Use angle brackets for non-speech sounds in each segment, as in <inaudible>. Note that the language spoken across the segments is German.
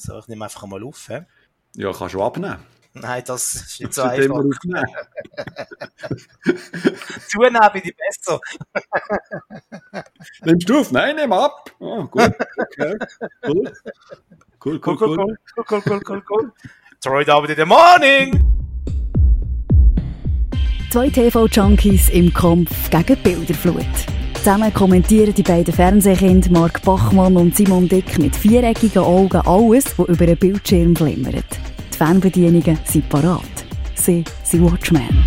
So, ich nehme einfach mal auf. He? Ja, kannst du abnehmen. Nein, das ist nicht so einfach. <laughs> Zunehmen bin ich besser. <laughs> Nimmst du auf? Nein, nimm ab. Oh, gut. Okay. Cool. Cool, cool, cool. Cool, cool, cool, cool, cool, cool. Troy David in the morning! Zwei TV-Junkies im Kampf gegen Bilderflut. Zusammen kommentieren die beiden Fernsehkinder Mark Bachmann und Simon Dick mit viereckigen Augen alles, was über einen Bildschirm glimmert. Die Fernbedienungen sind parat. Sie sind Watchmen.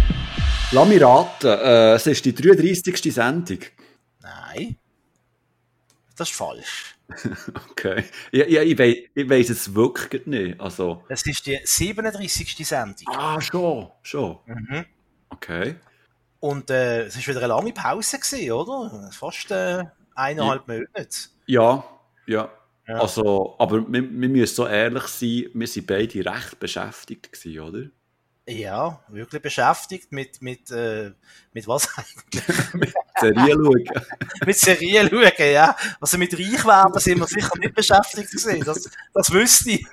Lass mich raten, äh, es ist die 33. Sendung. Nein. Das ist falsch. <laughs> okay. Ja, ja, ich, weiss, ich weiss es wirklich nicht. Also... Es ist die 37. Sendung. Ah, schon. Schon. Mhm. Okay. Und äh, es war wieder eine lange Pause, gewesen, oder? Fast äh, eineinhalb ja. Monate. Ja, ja, ja. Also, aber wir, wir müssen so ehrlich sein, wir waren beide recht beschäftigt, gewesen, oder? Ja, wirklich beschäftigt mit, mit, äh, mit was eigentlich? <laughs> mit Serien schauen. <laughs> mit Serien schauen, ja. Also mit Reichwerden sind wir sicher nicht beschäftigt gewesen, das, das wüsste ich.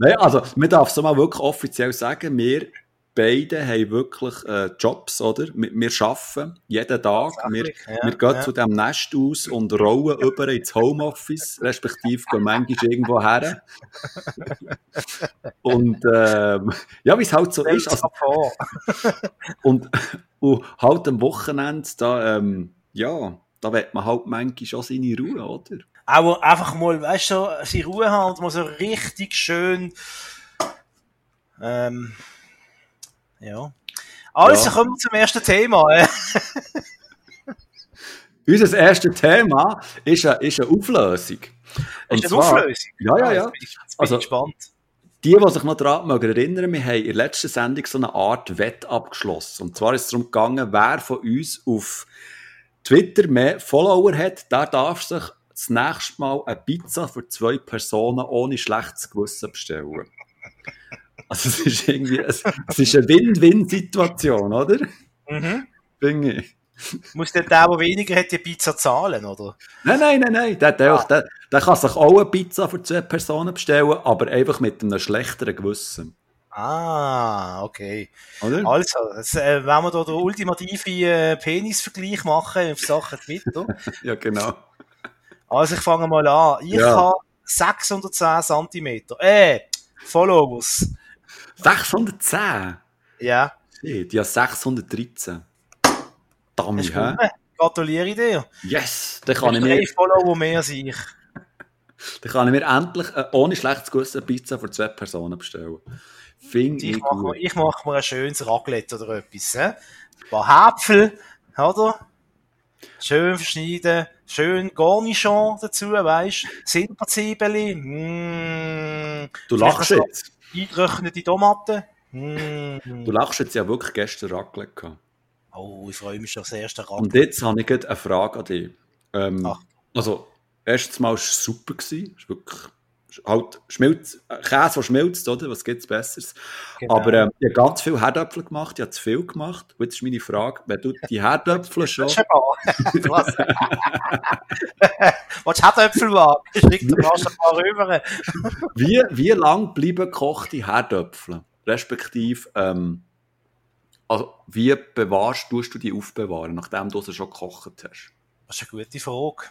Nein, also man darf es mal wirklich offiziell sagen, wir beide haben wirklich äh, Jobs, oder? Wir, wir arbeiten jeden Tag. Wir, ja, wir gehen ja. zu dem Nest aus und rollen über ins Homeoffice, respektive gehen manchmal irgendwo her. und ähm, ja, wie es halt so ist. Also, und, und halt am Wochenende, da, ähm, ja, da wird man halt manchmal schon seine Ruhe, oder? Auch einfach mal, weißt du, seine Ruhe haben und mal so richtig schön ähm, ja. Also ja. kommen wir zum ersten Thema. <laughs> Unser erstes Thema ist eine, ist eine Auflösung. Und ist eine zwar, Auflösung? Ja, ja, ja. Jetzt bin ich, also, gespannt. Die, die sich noch daran erinnern wir haben in der letzten Sendung so eine Art Wett abgeschlossen. Und zwar ist es darum gegangen, wer von uns auf Twitter mehr Follower hat, der darf sich das nächste Mal eine Pizza für zwei Personen ohne schlechtes Gewissen bestellen. Also es ist irgendwie, es, es ist eine Win-Win-Situation, oder? Mhm. Finde ich. Muss der, der, der weniger hat, die Pizza zahlen, oder? Nein, nein, nein, nein. Der, der, ah. der, der kann sich auch eine Pizza für zwei Personen bestellen, aber einfach mit einem schlechteren Gewissen. Ah, okay. Oder? Also, äh, wenn wir da den ultimativen äh, Penisvergleich machen auf Sachen Twitter. <laughs> ja, genau. Also, ich fange mal an. Ich ja. habe 610 cm. Äh, Followers. 610? Ja. Shit, ja 613. Dummy, hä? Gratuliere dir. Yes, dann kann ich mir... Follower mehr als ich. <laughs> dann kann ich mir endlich äh, ohne schlechtes Gewissen Pizza für zwei Personen bestellen. Finde ich, ich mach, gut. Ich mache mir ein schönes Raclette oder etwas. He? Ein paar Häpfel, oder? Schön verschneiden, schön Garnichon dazu, weißt du? Silberzwiebeli. Mm. Du lachst jetzt eingetrocknete Tomaten. Mm. Du lachst jetzt ja wirklich gestern Raclette gehabt. Oh, ich freue mich schon das erste Raclette. Und jetzt habe ich eine Frage an dich. Ähm, also, erstes Mal war es super. Es war wirklich halt Schmilz, Käse, der schmilzt, oder? Was gibt es Besseres? Genau. Aber ähm, ich habe ganz viele Herdöpfel gemacht, ich habe zu viel gemacht. Und jetzt ist meine Frage, wenn du die Herdöpfel <laughs> schon... Was? <laughs> <laughs> Was Herdöpfel war? Schickt du fast ein paar rüber. wie, wie lang bleiben gekochte Herdöpfel? Respektive, ähm, also, wie bewahrst tust du die aufbewahren, nachdem du sie schon gekocht hast? Das ist eine gute Frage.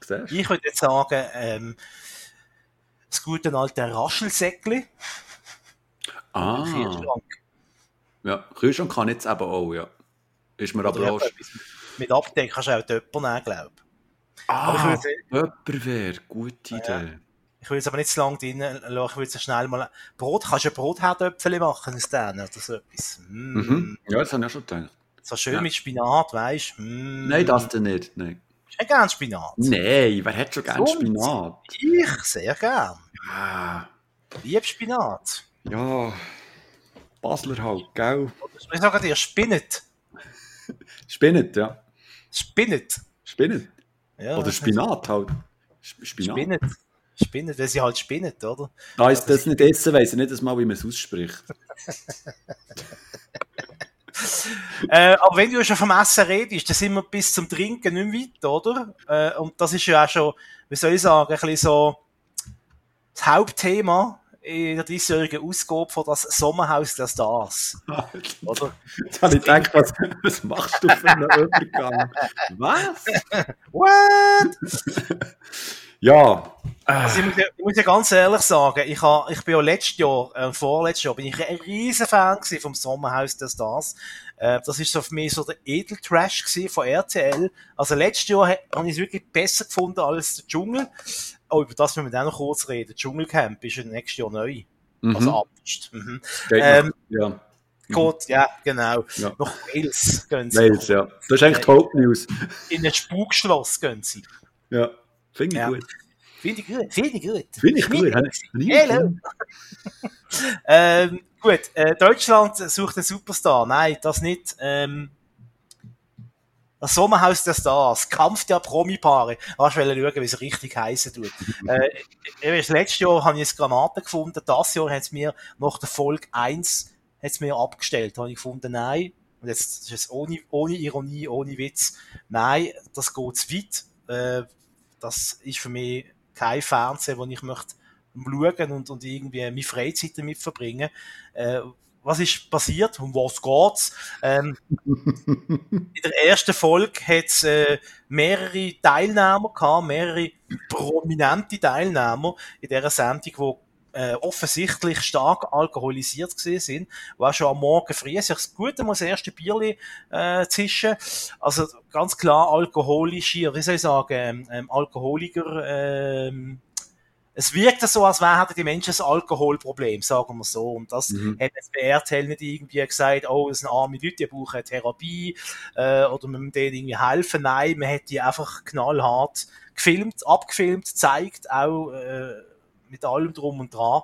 Siehst? Ich würde jetzt sagen, ähm, das gute alte Raschelsäckli. Ah. Kühlschrank. Ja, Kühlschrank kann jetzt eben auch, ja. Ist mir aber auch... Mit Abdecken kannst du auch Töpper nehmen, glaube ich. Ah, Töpper wäre, gute Idee. Ja. Ich will jetzt aber nicht zu lange drin lassen, ich will jetzt schnell mal... Brot, kannst du ein Brotherdöpfel machen aus denen oder so etwas? Mm. Mhm. Ja, das habe ich auch schon gedacht. So schön ja. mit Spinat, weißt du? Mm. Nein, das denn nicht, nein. Hast du gern Spinat? Nein, wer hat schon gern Spinat? Ich, sehr gern. Ah. Lieb Spinat. Ja, Basler halt, gell? Ich sage dir, Spinnet. Spinnet, ja. Spinnet. Spinnet. Ja, oder Spinat halt. Spinat. Spinnet. Spinnet, weil sie halt spinnet, oder? Da ist das nicht essen, weiß ich nicht mal, wie man es ausspricht. <laughs> äh, aber wenn du schon vom Essen redest, dann sind wir bis zum Trinken nicht mehr weit, oder? Äh, und das ist ja auch schon, wie soll ich sagen, ein bisschen so das Hauptthema in der diesjährigen Ausgabe von das Sommerhaus der Stars. Oder? Jetzt habe ich gedacht, was, was machst du für einen Übergang? Was? <laughs> What? <laughs> ja. Also ich, muss ja, ich muss ja ganz ehrlich sagen, ich, ha, ich bin ja letztes Jahr, äh, vorletztes Jahr, bin ich ein riesen Fan vom Sommerhaus der Stars. Äh, das ist so für mich so der Edeltrash von RTL. Also letztes Jahr habe ich es wirklich besser gefunden als der Dschungel. Oh, über das müssen wir dann noch kurz reden. Dschungelcamp ist ja nächstes Jahr neu. Mhm. Also abgest. Mhm. Ähm, ja. Mhm. Gut, ja, genau. Ja. Nach Wales gehen sie. Wales, ja. Das ist eigentlich Top News. In ein Spukschloss gehen sie. Ja, finde ich ja. gut. Finde ich gut, finde ich gut. Finde ich gut. Hello. <laughs> ähm, gut, äh, Deutschland sucht einen Superstar. Nein, das nicht. Ähm, das Sommerhaus der Stars, Kampf der Promi-Paare. Hast du schauen, wie es richtig heißen tut. <laughs> äh, das letzte Jahr habe ich eine Granate gefunden, das Jahr hat es mir nach der Folge 1 hat's mir abgestellt. Da habe ich gefunden, nein, und jetzt ist es ohne, ohne Ironie, ohne Witz, nein, das geht zu weit. Äh, das ist für mich kein Fernsehen, wo ich möchte schauen und, und irgendwie meine Freizeit damit verbringen. Äh, was ist passiert? Um was geht's? Ähm, <laughs> in der ersten Folge hat es äh, mehrere Teilnehmer gehabt, mehrere prominente Teilnehmer in dieser Sendung, die äh, offensichtlich stark alkoholisiert gewesen sind, auch schon am Morgen früh sich das Gute muss erste Bierli äh, zischen. Also ganz klar alkoholische, wie soll ich sagen, ähm, Alkoholiker ähm, es wirkt so, als wären die Menschen ein Alkoholproblem, sagen wir so. Und das mhm. hat jetzt bei RTL nicht irgendwie gesagt, oh, das sind arme Leute, die brauchen Therapie, äh, oder man muss denen irgendwie helfen. Nein, man hat die einfach knallhart gefilmt, abgefilmt, zeigt, auch, äh, mit allem drum und dran,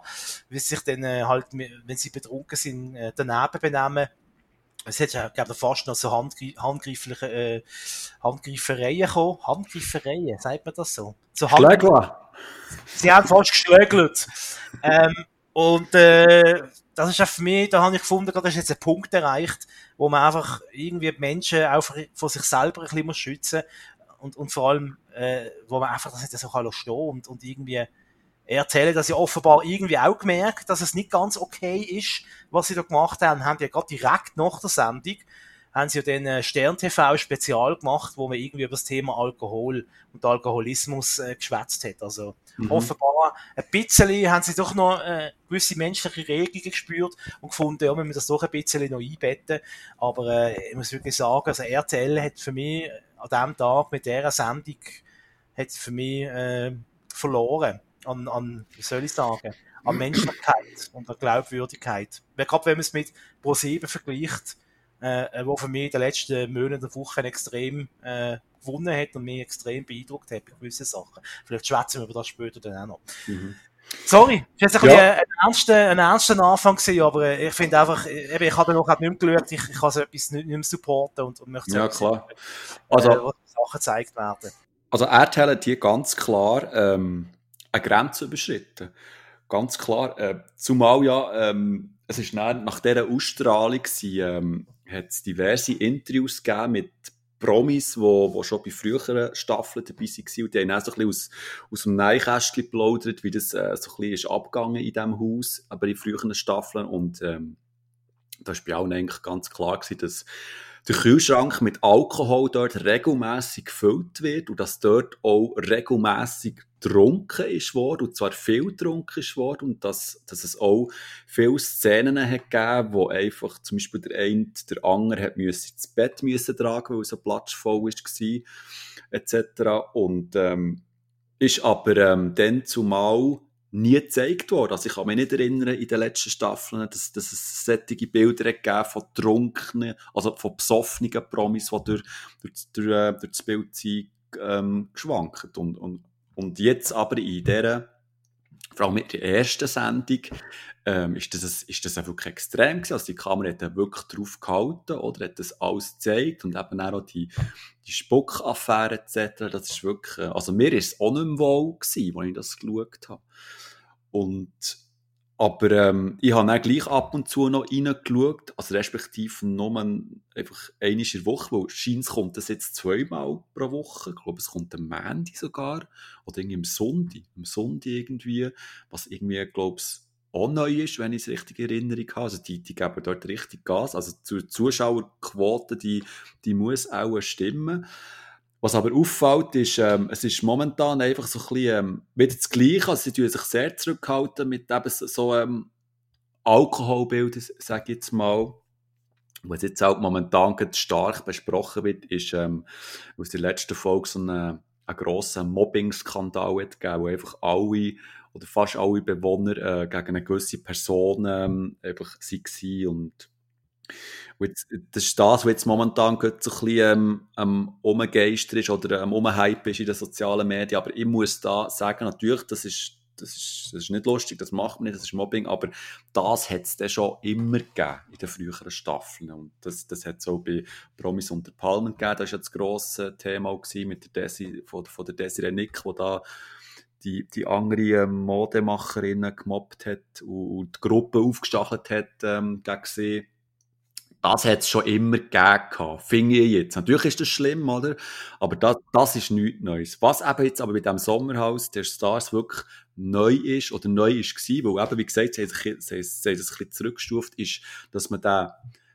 wie sich dann äh, halt, wenn sie betrunken sind, äh, daneben benehmen. Es hat ja, glaube ich, fast noch so handgreif handgreifliche äh, Handgreifereien gekommen. Handgreifereien, sagt man das so? So Sie haben fast geschlägelt. ähm, und äh, das ist auch für mich, da habe ich gefunden, da ist jetzt ein Punkt erreicht, wo man einfach irgendwie die Menschen auch von sich selber ein bisschen schützen muss und, und vor allem, äh, wo man einfach das nicht so kann stehen und, und irgendwie erzählen, dass sie offenbar irgendwie auch gemerkt, dass es nicht ganz okay ist, was sie da gemacht haben, haben ja gerade direkt nach der Sendung haben sie ja den äh, Stern TV Spezial gemacht, wo man irgendwie über das Thema Alkohol und Alkoholismus äh, geschwätzt hat. Also mhm. offenbar ein bisschen haben sie doch noch äh, gewisse menschliche Regungen gespürt und gefunden, ja, wir müssen das doch ein bisschen noch einbetten. Aber äh, ich muss wirklich sagen, also RTL hat für mich an diesem Tag mit dieser Sendung hat für mich äh, verloren an, an, wie soll ich sagen, an Menschlichkeit und an Glaubwürdigkeit. Gerade wenn man es mit Pro7 vergleicht, äh, wo für mich in den letzten Monaten und Wochen extrem äh, gewonnen hat und mich extrem beeindruckt hat bei gewissen Sachen. Vielleicht schwätzen wir über das später dann auch noch. Mhm. Sorry, das ein, ja. ein, ernster, ein ernster Anfang gewesen, aber äh, ich finde einfach, äh, eben, ich habe noch nicht mehr geschaut, ich, ich kann so etwas nicht, mehr supporten und, und möchte ja, klar. Also, äh, Sachen gezeigt werden. Also RTL hat hier ganz klar ähm, eine Grenze überschritten. Ganz klar. Äh, zumal ja, ähm, es ist nach, nach dieser Ausstrahlung ähm, hat es diverse Interviews gegeben mit Promis, die wo, wo schon bei früheren Staffeln dabei waren. Und die haben auch so ein bisschen aus, aus dem Neinkästchen geplaudert, wie das äh, so ein bisschen ist abgegangen in diesem Haus, aber in früheren Staffeln. Und ähm, da war bei allen eigentlich ganz klar gewesen, dass der Kühlschrank mit Alkohol dort regelmäßig gefüllt wird und dass dort auch regelmäßig getrunken ist worden, und zwar viel getrunken ist worden, und dass, dass es auch viele Szenen hat gegeben, wo einfach zum Beispiel der eine, der andere hat müssen ins Bett müssen tragen, weil es ein Platz voll war, etc. Und ähm, ist aber ähm, dann zumal nie gezeigt worden. Also ich kann mich nicht erinnern, in den letzten Staffeln, dass, dass es solche Bilder gegeben von trunkenen, also von besoffenen Promis, die durch, durch, durch, äh, durch das Bild sind, ähm, geschwankt. Und, und, und jetzt aber in dieser, vor allem in der ersten Sendung, ähm, ist, das, ist das wirklich extrem gewesen. Also die Kamera hat wirklich drauf gehalten, oder hat das alles gezeigt und eben auch die, die Spuckaffäre etc. Das ist wirklich, also mir ist es auch nicht mehr wohl gewesen, als ich das geschaut habe. Und aber ähm, ich habe dann gleich ab und zu noch reingeschaut, also respektive nur einfach einmal in der Woche, weil scheint kommt das jetzt zweimal pro Woche. Ich glaube, es kommt am Mandy sogar oder irgendwie am Sonntag, am Sonntag irgendwie, was irgendwie, glaube ich, auch neu ist, wenn ich es richtig in Erinnerung habe. Also die, die geben dort richtig Gas. Also die Zuschauerquote, die, die muss auch stimmen. Was aber auffällt, ist, ähm, es ist momentan einfach so ein bisschen ähm, wieder das Gleiche. Also sie tun sich sehr zurückhalten mit eben so ähm, Alkoholbildern, sage ich jetzt mal. Was jetzt auch momentan stark besprochen wird, ist ähm, aus der letzten Folge so einen, einen grossen Mobbing-Skandal gegeben, wo einfach alle oder fast alle Bewohner äh, gegen eine gewisse Person ähm, einfach waren und Jetzt, das ist das, was jetzt momentan so ein bisschen ähm, umgeistert ist oder ähm, umhype ist in den sozialen Medien. Aber ich muss da sagen, natürlich, das ist, das ist, das ist nicht lustig, das macht man nicht, das ist Mobbing, aber das hat es dann schon immer gegeben in den früheren Staffeln. Und das, das hat es auch bei Promis unter Palmen gegeben. Das war ja das grosse Thema mit der Desi, von, von der Desiree Nick, wo da die, die andere ähm, Modemacherinnen gemobbt hat und, und die Gruppe aufgestachelt hat ähm, gegen sie das hat es schon immer gegeben, finde ich jetzt. Natürlich ist das schlimm, oder? Aber das, das ist nichts Neues. Was eben jetzt aber bei diesem Sommerhaus der Stars wirklich neu ist, oder neu ist gewesen, weil eben, wie gesagt, sie haben sie, ein bisschen zurückgestuft, ist, dass man den,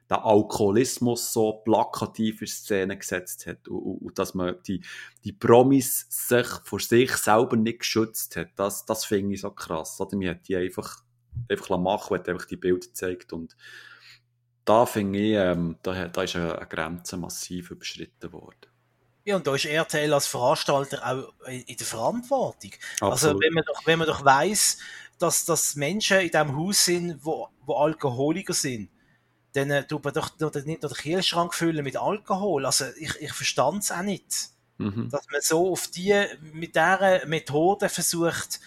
den Alkoholismus so plakativ in Szene gesetzt hat und, und, und, dass man die, die Promis sich vor sich selber nicht geschützt hat. Das, das finde ich so krass. Oder? Man hat die einfach, einfach machen, hat einfach die Bilder gezeigt und da finde ich, ähm, da, da ist eine, Grenze massiv überschritten worden. Ja, und da ist RTL als Veranstalter auch in der Verantwortung. Also, Absolut. Also, wenn man doch, wenn man doch weiss, dass, dass Menschen in diesem Haus sind, wo, wo Alkoholiker sind, dann äh, tut man doch nicht nur den Kühlschrank füllen mit Alkohol. Also, ich, ich verstand es auch nicht. Mhm. Dass man so auf die, mit dieser Methode versucht,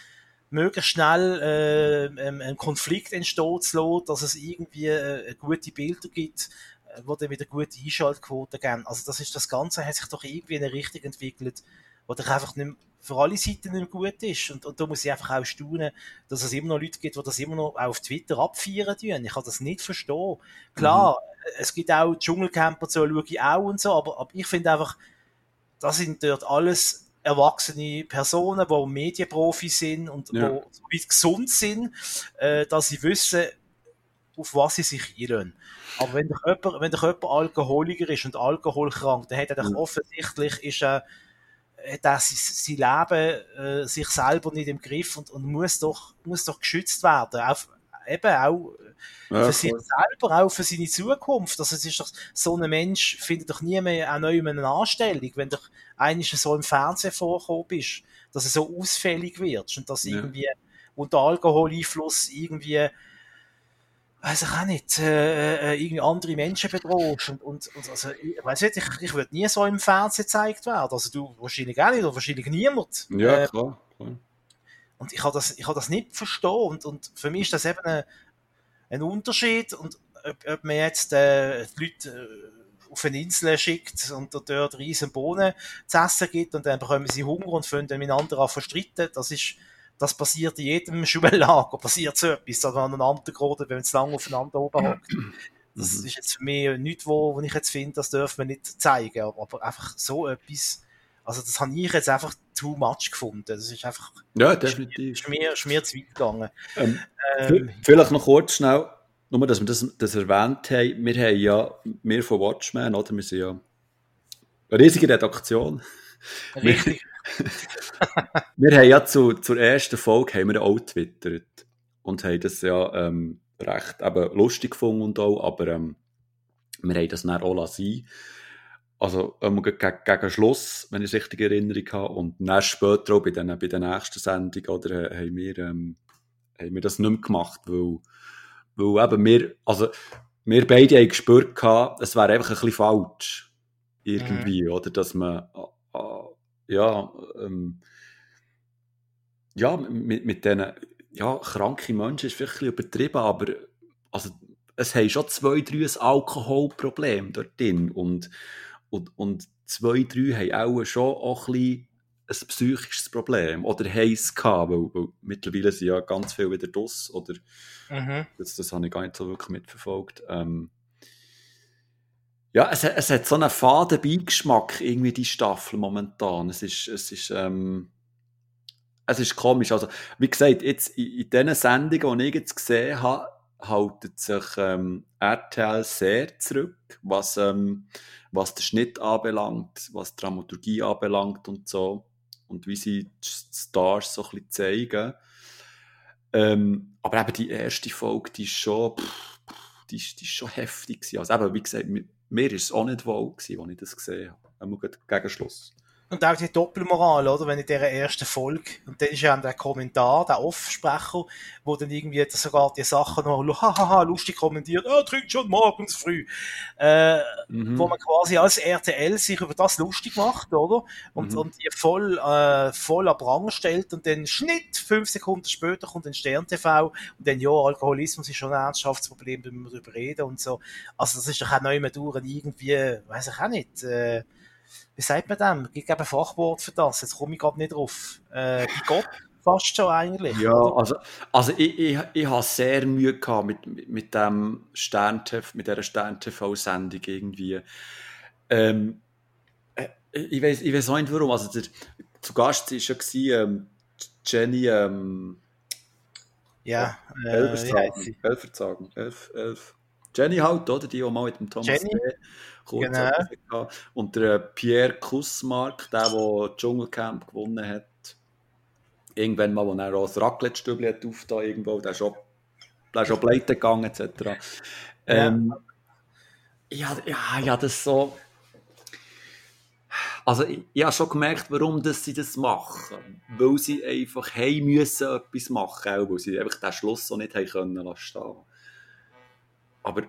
möglichst schnell äh, einen Konflikt entstehen zu lassen, dass es irgendwie äh, gute Bilder gibt, äh, wo dann wieder gute Einschaltquoten geben. Also das ist das Ganze hat sich doch irgendwie in eine Richtung entwickelt, wo doch einfach nicht für alle Seiten nicht gut ist. Und, und da muss ich einfach auch staunen, dass es immer noch Leute gibt, die das immer noch auf Twitter abfeiern tun. Ich kann das nicht verstehen. Klar, mhm. es gibt auch Dschungelcamper, so schaue ich auch und so, aber, aber ich finde einfach, das sind dort alles erwachsene Personen, die Medienprofis sind und ja. die so weit gesund sind, äh, dass sie wissen, auf was sie sich einlösen. Aber wenn doch jemand, wenn doch jemand Alkoholiker ist und alkoholkrank, dann hat er doch ja. offensichtlich ist er, hat er sein, Leben äh, sich selber nicht im Griff und, und muss doch muss doch geschützt werden. Auf, eben auch ja, für sich selber, auch für seine Zukunft. Also es ist doch, so ein Mensch findet doch nie mehr auch neu eine Anstellung, wenn doch eigentlich so im Fernsehen vorgekommen bist, dass er so ausfällig wird und dass ja. irgendwie unter Alkoholeinfluss irgendwie weiß ich auch nicht, äh, äh, irgendwie andere Menschen bedrohst und, und, und also, ich weiß nicht, ich, ich würde nie so im Fernsehen gezeigt werden, also du wahrscheinlich auch nicht, oder wahrscheinlich niemand. Ja, äh, klar, klar. Und ich kann das, ich kann das nicht verstehen und, und für mich ist das eben eine, ein Unterschied. Und ob, ob man jetzt äh, die Leute äh, auf eine Insel schickt und dort riesen Bohnen zu essen gibt und dann bekommen sie Hunger und fangen dann miteinander an verstritten, das ist, das passiert in jedem <laughs> Schullager, passiert so etwas, man aneinander gerade, wenn man zu lange aufeinander oben hockt. Das mhm. ist jetzt für mich nichts, wo, wo ich jetzt finde, das dürfen wir nicht zeigen, aber, aber einfach so etwas, also das habe ich jetzt einfach too much gefunden. Das ist einfach ja, definitiv. Schmier, schmier zu weit gegangen. Ähm, ähm, vielleicht noch kurz schnell, nur dass wir das, das erwähnt haben, wir haben ja, wir von Watchmen, oder, wir sind ja eine riesige Redaktion. Richtig. Wir, <laughs> wir haben ja zu, zur ersten Folge haben wir auch twittert und haben das ja ähm, recht eben lustig gefunden und auch, aber ähm, wir haben das dann auch lassen also ähm, gegen, gegen Schluss, wenn ich es richtig in Erinnerung habe, und dann später auch bei den, bei der nächsten Sendung, oder, äh, haben, wir, ähm, haben wir das nicht mehr gemacht, weil, weil eben wir, also wir beide haben gespürt, gehabt, es wäre einfach ein bisschen falsch, irgendwie, mhm. oder, dass man, äh, äh, ja, ähm, ja, mit, mit diesen, ja, kranken Menschen ist vielleicht ein bisschen übertrieben, aber, also, es haben schon zwei, drei ein Alkoholproblem dort drin, und, und, und zwei, drei haben auch schon auch ein bisschen ein psychisches Problem oder heiß gehabt, weil, weil mittlerweile sind ja ganz viel wieder draus oder mhm. das, das habe ich gar nicht so wirklich mitverfolgt. Ähm, ja, es, es hat so einen faden Beigeschmack, irgendwie die Staffel momentan. Es ist, es ist, ähm, es ist komisch. Also, wie gesagt, jetzt in, in den Sendungen, die ich jetzt gesehen habe, haltet sich ähm, RTL sehr zurück, was, ähm, was den Schnitt anbelangt, was die Dramaturgie anbelangt und so. Und wie sie die Stars so ein bisschen zeigen. Ähm, aber eben die erste Folge, die ist schon, pff, die, ist, die ist schon heftig. Also eben, wie gesagt, mir, ist es auch nicht wohl gewesen, als ich das gesehen habe. Einmal gegen Schluss. Und auch die Doppelmoral, oder? Wenn in dieser ersten Folge, und dann ist ja der Kommentar, der Offsprecher, wo dann irgendwie sogar die Sachen noch, hahaha, lustig kommentiert, oh, trinkt schon morgens früh, äh, mhm. wo man quasi als RTL sich über das lustig macht, oder? Und, mhm. und die voll, äh, voll ab Rang stellt und dann Schnitt, fünf Sekunden später kommt ein Stern TV und dann, ja, Alkoholismus ist schon ein Ernsthaftsproblem, wenn wir darüber reden und so. Also das ist doch auch neu durch irgendwie, weiß ich auch nicht, äh, wie sagt man dem? Es gibt ein Fachwort für das, jetzt komme ich gerade nicht drauf. Äh, Gott fast schon eigentlich. Ja, also, also ich, ich, ich habe sehr Mühe gehabt mit, mit, mit dem Stern-TV, mit dieser Stern-TV-Sendung irgendwie. Ähm, äh, ich weiß ich weiß auch nicht warum. Also der, zu Gast war ja ähm, Jenny ähm, ja, äh, Elferzagen. Elferzagen. Elf, elf. Jenny halt, oder? Die, die mal mit dem Thomas Jenny. Kurz genau. Und der Pierre Kussmark, der, der Dschungelcamp gewonnen hat, irgendwann mal, wo er auch das Raclette-Stübli hat aufgetan, irgendwo, der ist schon, der ist schon pleite gegangen, etc. Ähm, ja. ja, ja, das so... Also ich, ich habe schon gemerkt, warum das sie das machen. Weil sie einfach haben müssen etwas machen, auch weil sie einfach den Schluss so nicht haben können lassen Aber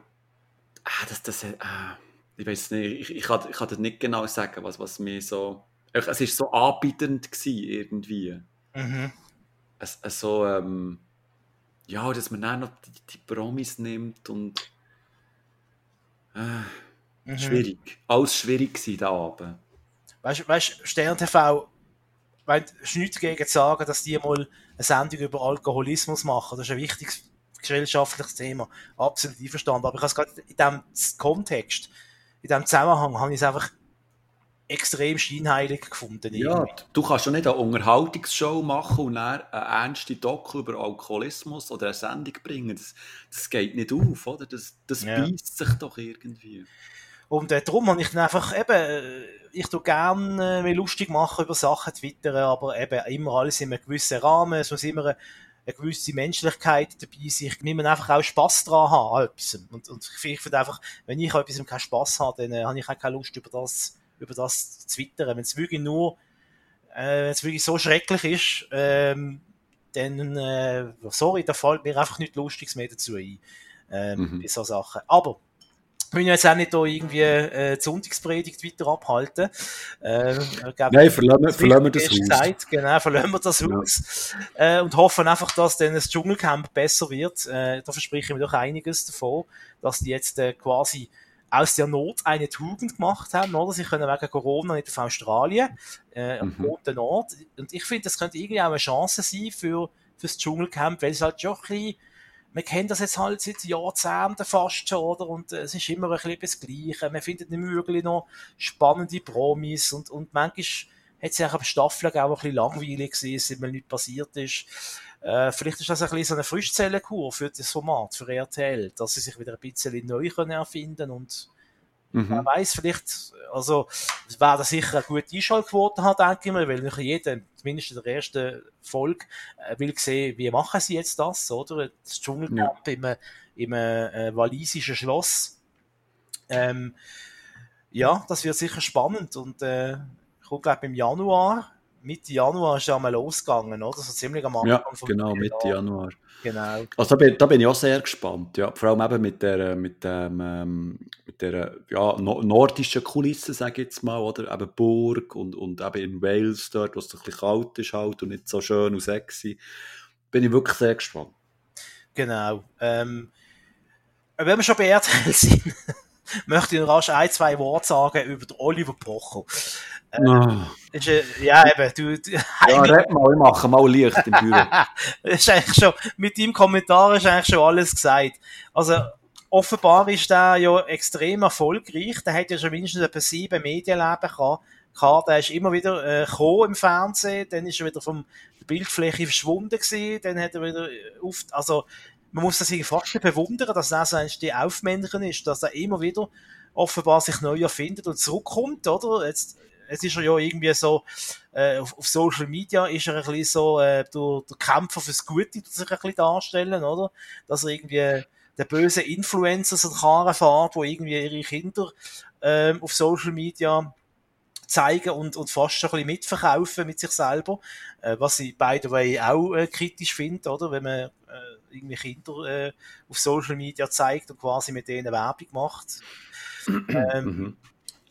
ah, das, das, ah, ich weiß nicht, ich, ich, kann, ich kann das nicht genau sagen, was, was mir so. Es war so anbietend gewesen, irgendwie. Mhm. Es, es so, ähm, ja, dass man dann noch die, die Promis nimmt und. Äh, mhm. Schwierig. Alles schwierig gewesen, da Abend. Weißt du, weißt, Stern TV, es ist nichts dagegen zu sagen, dass die mal eine Sendung über Alkoholismus machen. Das ist ein wichtiges gesellschaftliches Thema. Absolut einverstanden. Aber ich habe es gerade in diesem Kontext in diesem Zusammenhang habe ich es einfach extrem scheinheilig gefunden. Ja, du kannst ja nicht eine Unterhaltungsshow machen und dann eine ernste Doku über Alkoholismus oder eine Sendung bringen. Das, das geht nicht auf, oder? Das, das ja. beißt sich doch irgendwie. Und äh, darum habe ich dann einfach eben, äh, ich tue gerne äh, lustig machen über Sachen twittern, aber eben immer alles in einem gewissen Rahmen. Es muss immer eine, gewisse Menschlichkeit dabei sein. Ich nehme einfach auch Spass dran haben, etwas. Und, und ich finde einfach, wenn ich an etwas keinen Spass habe, dann äh, habe ich auch keine Lust, über das, über das zu twittern. Wenn es wirklich nur, äh, wenn es wirklich so schrecklich ist, ähm, dann, äh, sorry, da fällt mir einfach nicht Lustiges mehr dazu ein, ähm, mhm. bei so Sachen. Aber, wir müssen jetzt auch nicht da irgendwie äh, die Sonntagspredigt weiter abhalten. Äh, Nein, verlassen wir das Haus. Gesagt, genau, verlassen wir das Haus. Äh, und hoffen einfach, dass dann das Dschungelcamp besser wird. Äh, da verspreche ich mir doch einiges davon, dass die jetzt äh, quasi aus der Not eine Tugend gemacht haben, oder? Sie können wegen Corona nicht auf Australien, äh, mhm. am Roten Ort. Und ich finde, das könnte irgendwie auch eine Chance sein für, fürs Dschungelcamp, weil es halt schon ein bisschen wir kennen das jetzt halt seit Jahrzehnten fast schon, oder? Und äh, es ist immer ein bisschen das Gleiche. Man findet nicht wirklich noch spannende Promis und, und manchmal hat es ja auch Staffeln auch ein bisschen langweilig gewesen, seit mal nichts passiert ist. Äh, vielleicht ist das ein bisschen so eine Frischzellenkur für das Format, für RTL, dass sie sich wieder ein bisschen neu können erfinden und Mhm. Wer weiß, vielleicht, also, es wäre sicher eine gute Einschaltquote haben, denke ich mal, weil nicht jeder, zumindest in der ersten Folge, äh, will sehen, wie machen sie jetzt das, oder? Das Dschungelcamp ja. im, im äh, walisischen Schloss. Ähm, ja, das wird sicher spannend und äh, ich glaube, im Januar Mitte Januar ist ja mal losgegangen, oder? So ziemlich am Anfang ja, genau, Mitte Januar. Genau. Also da bin, da bin, ich auch sehr gespannt, ja. Vor allem eben mit der, mit dem, ähm, mit der ja, nordischen Kulisse, sage ich jetzt mal, oder? Eben Burg und, und eben in Wales dort, wo es ein bisschen kalt ist halt und nicht so schön und sexy. Bin ich wirklich sehr gespannt. Genau. Ähm, wenn wir schon bei RTL <laughs> sind, <laughs> möchte ich noch rasch ein, zwei Worte sagen über den Oliver Pocher. Äh, oh. ist, äh, ja, eben, du, du <laughs> Ja, <laughs> red mal, ich mache mal Licht im Büro. <laughs> ist eigentlich schon, mit deinem Kommentar ist eigentlich schon alles gesagt. Also, offenbar ist der ja extrem erfolgreich. Der hat ja schon mindestens etwa sieben Medienleben gehabt. Der ist immer wieder äh, im Fernsehen, dann ist er wieder vom Bildfläche verschwunden gewesen, dann hat er wieder oft, also man muss das fast bewundern, dass er so die Aufmännerin ist, dass er immer wieder offenbar sich neu erfindet und zurückkommt, oder? Jetzt, jetzt ist ja irgendwie so, äh, auf, auf, Social Media ist er ein bisschen so, äh, der, der Kämpfer fürs Gute, sich ein bisschen darstellen, oder? Dass er irgendwie der böse Influencer so Karren fährt, wo irgendwie ihre Kinder ähm, auf Social Media zeigen und, und fast schon ein bisschen mitverkaufen mit sich selber, äh, was ich, by the way, auch äh, kritisch finde, oder, wenn man äh, irgendwie Kinder äh, auf Social Media zeigt und quasi mit denen Werbung macht. <clears throat> ähm, mhm.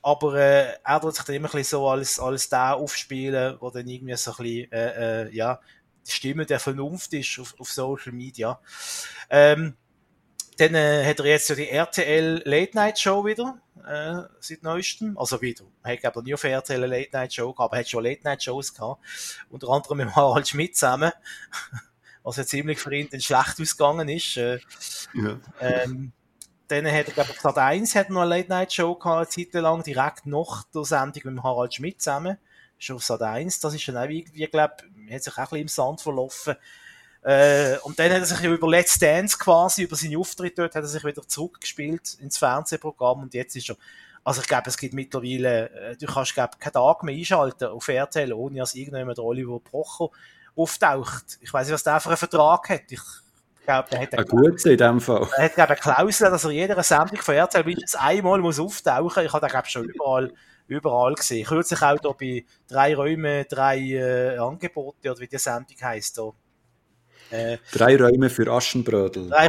Aber äh, er tut sich dann immer ein bisschen so als, als der aufspielen, wo dann irgendwie so ein bisschen, äh, äh, ja, die Stimme der Vernunft ist auf, auf Social Media. Ähm, dann äh, hat er jetzt ja die RTL Late Night Show wieder, äh, seit neuestem. Also wieder. Er hat aber nie auf RTL eine Late Night Show gehabt, aber er hat schon Late Night Shows gehabt. Unter anderem mit Harald Schmidt zusammen. <laughs> was ja ziemlich für ihn dann schlecht ausgegangen ist. Äh, ja. ähm, dann hat glaube ich, Sat 1 hat noch eine Late Night Show gehabt, eine Zeit lang, direkt nach der Sendung mit Harald Schmidt zusammen. Schon auf Sat 1. Das ist dann auch irgendwie, glaube ich, hat sich auch ein bisschen im Sand verlaufen. Äh, und dann hat er sich über Let's Dance quasi, über seine Auftritte dort, hat er sich wieder zurückgespielt ins Fernsehprogramm und jetzt ist er, also ich glaube, es gibt mittlerweile, äh, du kannst, glaube keinen Tag mehr einschalten auf RTL, ohne dass irgendjemand Oliver Procher auftaucht. Ich weiß nicht, was der für einen Vertrag hat. Ich glaube, der hat eine, gute in dem Fall. Er hat, glaube eine Klausel, dass er jeder Sendung von RTL mindestens einmal muss auftauchen. Ich habe den, glaube schon überall überall gesehen. Kürzlich auch da bei drei Räumen, drei äh, Angebote, oder wie die Sendung heisst. Da. Äh, Drei Räume für Aschenbrödel. Drei,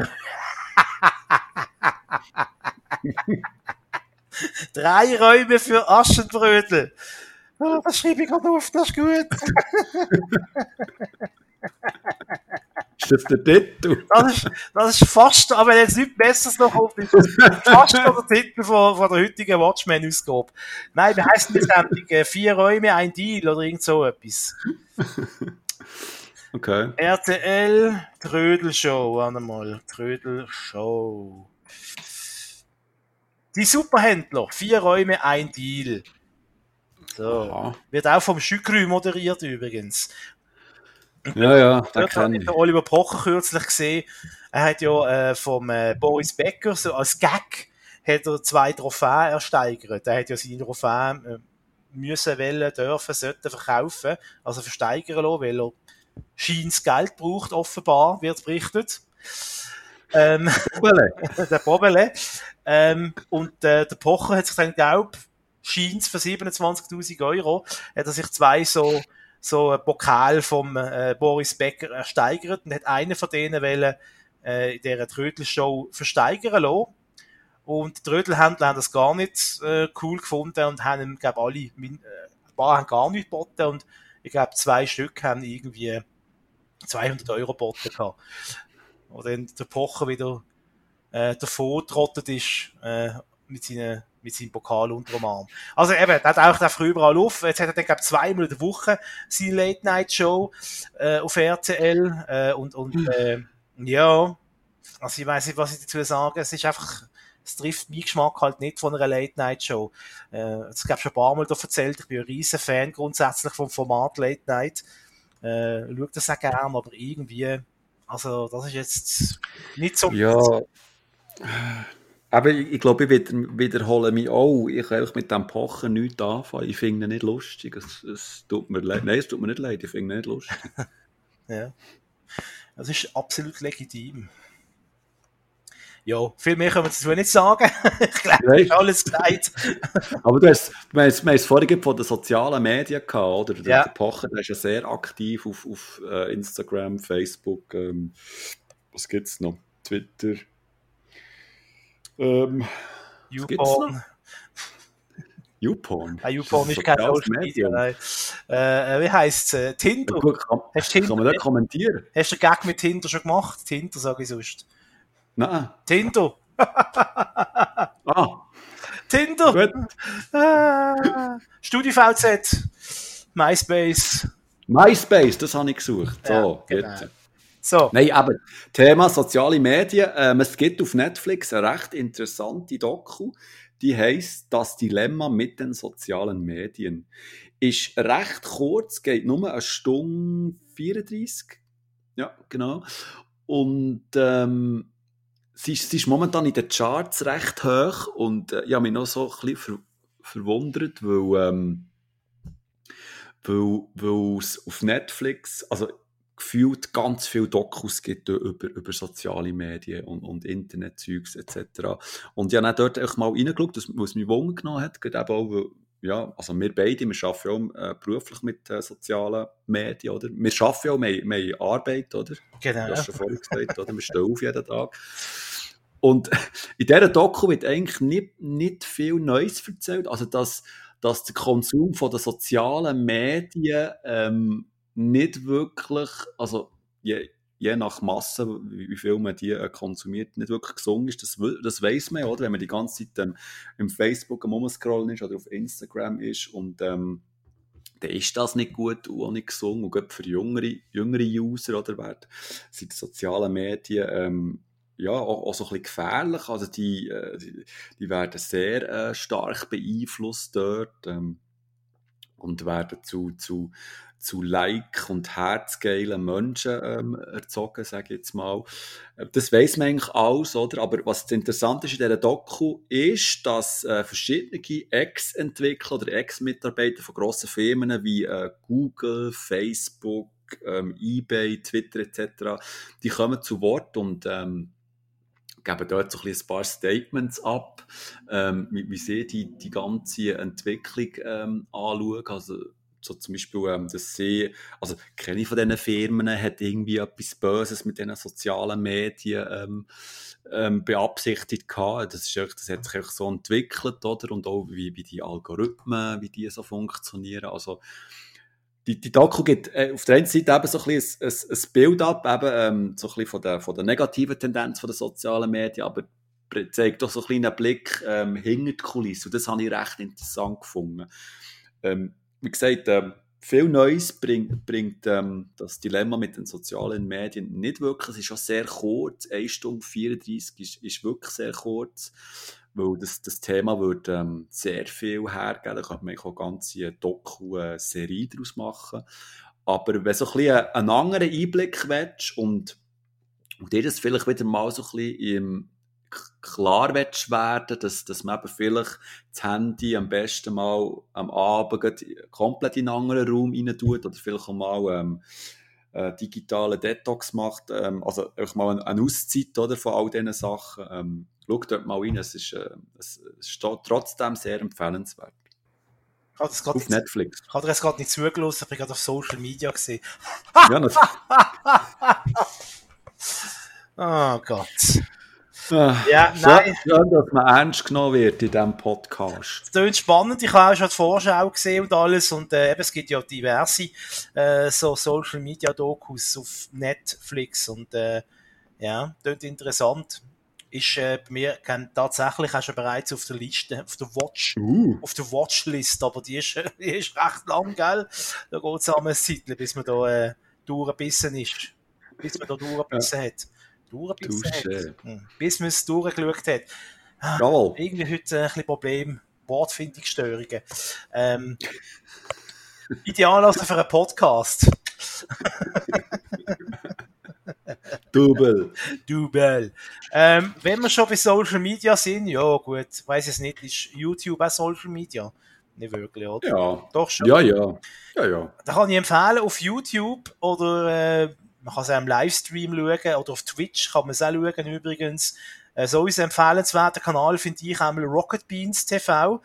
Drei Räume für Aschenbrödel. Oh, das schreibe ich gerade auf, das ist gut. <laughs> ist das der Titel? Das ist, das ist fast, aber wenn jetzt nichts Besseres noch kommt, ist das fast der Titel von, von der heutigen Watchmen-Ausgabe. Nein, wie heisst die Sendung? Vier Räume, ein Deal oder irgend so etwas. Okay. RTL Trödelshow, warte mal. Trödelshow. Die Superhändler, vier Räume, ein Deal. So. Aha. Wird auch vom Schükrü moderiert übrigens. Ja, ja, <laughs> da kann ich. Oliver Pocher kürzlich gesehen. Er hat ja äh, vom äh, Boris Becker so als Gag hat er zwei Trophäen ersteigert. Er hat ja seine Trophäen äh, müssen, wollen, dürfen, sollten verkaufen, also versteigern lassen, weil er scheint Geld braucht, offenbar, wird berichtet. Ähm, <laughs> der Bobele. Ähm, und äh, der Pocher hat sich dann, glaub, scheint für 27.000 Euro, hat er sich zwei so, so ein Pokal vom äh, Boris Becker ersteigert und hat einen von denen wollen, äh, in dieser Trödelshow versteigern lassen. Und die Trödelhändler haben das gar nicht äh, cool gefunden und haben ihm, glaube alle, äh, ein paar haben gar nichts geboten und ich glaube, zwei Stück haben irgendwie 200 Euro geboten gehabt. Und dann der Pocher wieder äh, davor trottet ist äh, mit, seinen, mit seinem Pokal unter dem Arm. Also eben, der taucht auch früh überall auf. Jetzt hat er dann, glaube zweimal in der Woche seine Late-Night-Show äh, auf RTL. Äh, und und hm. äh, ja, also ich weiß nicht, was ich dazu sagen Es ist einfach es trifft meinen Geschmack halt nicht von einer Late-Night-Show. Äh, das habe ich schon ein paar Mal da erzählt. Ich bin ein riesen Fan grundsätzlich vom Format Late-Night. Äh, schaue das auch gerne, aber irgendwie, also das ist jetzt nicht so... Ja, aber ich, ich glaube, ich wieder, wiederhole mich auch. Ich kann mit dem Pochen nichts anfangen. Ich finde ihn nicht lustig. Es, es, tut mir leid. Nein, es tut mir nicht leid. Ich finde ihn nicht lustig. <laughs> ja. Das ist absolut legitim. Ja, viel mehr können wir dazu nicht sagen. <laughs> ich glaube, ist alles gesagt. <laughs> Aber du hast, wir haben, es vorhin von den sozialen Medien gehabt, oder? Der ja. Pocher, der ist ja sehr aktiv auf, auf uh, Instagram, Facebook, ähm, was gibt es noch? Twitter. Ähm, YouPorn. <laughs> YouPorn? Ah, YouPorn ist kein Social Media, nein. Äh, äh wie heisst es? Äh, Tinder? Ja, gut, kann, hast Tinder? Kann man da kommentieren? Hast du Gag mit Tinder schon gemacht? Tinder, sage ich sonst. Nein. Tinder. <laughs> ah. Tinder. Gut. <laughs> Ah, StudiVZ. MySpace. MySpace, das habe ich gesucht. So, Ja, genau. jetzt. So. Nein, aber Thema soziale Medien. Ähm, es gibt auf Netflix eine recht interessante Doku, die heißt Das Dilemma mit den sozialen Medien. Ist recht kurz, geht nur eine Stunde 34. Ja, genau. Und ähm, sie, ist, sie ist momentan in den Charts recht hoch und äh, ich habe mich noch so ein bisschen ver verwundert, weil, ähm, weil, weil es auf Netflix, also gefühlt ganz viele Dokus gibt über, über soziale Medien und, und Internetzeugs etc. Und ich habe dort auch mal reingeschaut, was, was mich Wunder genommen hat, gerade eben auch, ja, also wir beide, wir arbeiten ja auch äh, beruflich mit äh, sozialen Medien, oder? Wir arbeiten ja auch, wir, wir haben Arbeit, oder? Genau. Du hast schon vorhin gesagt, oder? Wir stehen auf jeden Tag. Und <laughs> in dieser Doku wird eigentlich nicht, nicht viel Neues erzählt. Also, dass, dass der Konsum von den sozialen Medien ähm, nicht wirklich, also je, je nach Masse, wie, wie viel man die äh, konsumiert, nicht wirklich gesungen ist. Das, das weiß man ja, oder? Wenn man die ganze Zeit ähm, im Facebook am Umscrollen ist oder auf Instagram ist und ähm, dann ist das nicht gut und auch nicht gesungen. Und gerade für jüngere, jüngere User oder werden sind die sozialen Medien ähm, ja, auch, auch so ein bisschen gefährlich. Also die, äh, die, die werden sehr äh, stark beeinflusst dort ähm, und werden zu, zu, zu like- und herzgeilen Menschen ähm, erzogen, sage ich jetzt mal. Äh, Das weiß man eigentlich alles, oder? Aber was interessant ist in dieser Doku, ist, dass äh, verschiedene Ex-Entwickler oder Ex-Mitarbeiter von grossen Firmen wie äh, Google, Facebook, ähm, eBay, Twitter etc., die kommen zu Wort und ähm, geben dort so ein, ein paar Statements ab, ähm, wie, wie sie die, die ganze Entwicklung ähm, anschauen. Also, so zum Beispiel, ähm, dass sie, also keine von diesen Firmen hat irgendwie etwas Böses mit diesen sozialen Medien ähm, ähm, beabsichtigt gehabt. Das, ist das hat sich so entwickelt, oder? Und auch wie, wie die Algorithmen, wie die so funktionieren. Also, die, die Doku gibt äh, auf der einen Seite eben so ein, bisschen ein, ein, Bild ab, eben, ähm, so ein bisschen von der, von der negativen Tendenz von den sozialen Medien, aber zeigt doch so einen kleinen Blick ähm, hinter die Kulisse. Und das habe ich recht interessant gefunden. Ähm, wie gesagt, ähm, viel Neues bringt, bringt ähm, das Dilemma mit den sozialen Medien nicht wirklich. Es ist schon sehr kurz. 1 Stunde 34 ist, ist wirklich sehr kurz. Weil das, das Thema würde ähm, sehr viel hergeben. Da könnte man auch ganze Doku-Serie daraus machen. Aber wenn so ein bisschen einen anderen Einblick willst und, und dir das vielleicht wieder mal so ein bisschen im, klar werden, dass, dass man eben vielleicht das Handy am besten mal am Abend komplett in einen anderen Raum rein tut oder vielleicht auch mal ähm, äh, digitalen Detox macht, ähm, also einfach mal eine, Auszeit oder, von all diesen Sachen. Ähm, schau dort mal rein, es ist, äh, es, ist trotzdem sehr empfehlenswert. Ich habe das gerade Auf nicht, Netflix. ich habe jetzt gerade nicht zugelassen, ich bin gerade auf Social Media gesehen. ja, das, Oh <laughs> Gott. Äh, Ja, nein. schön, dass man ernst genommen wird in diesem Podcast. Es klingt spannend. Ich habe auch schon die Vorschau gesehen und alles. Und äh, eben, es gibt ja diverse äh, so Social Media Dokus auf Netflix. Und äh, ja, klingt interessant. Ist äh, bei mir tatsächlich auch schon bereits auf der Liste, auf der Watch, Uh. auf der Watchlist. Aber die ist, <laughs> die ist recht lang, gell? Da geht es einmal ein Zeitchen, bis man da äh, durchgebissen ist. Bis man da durchgebissen hat. Durchgebissen hat. Bis man es durchgeschaut hat. Jawohl. Irgendwie heute ein bisschen Problem. Wortfindungsstörungen. Ähm, ideal also für einen Podcast. <laughs> Double. Double. Ähm, wenn wir schon bei Social Media sind, ja gut, weiß es nicht, ist YouTube auch Social Media? Nicht wirklich, oder? Ja. Doch schon. Ja, ja. Ja, ja. Da kann ich empfehlen, auf YouTube oder äh, man kann es auch im Livestream schauen oder auf Twitch kann man es auch schauen übrigens. Äh, so ein empfehlenswerter Kanal finde ich einmal Rocket Beans TV.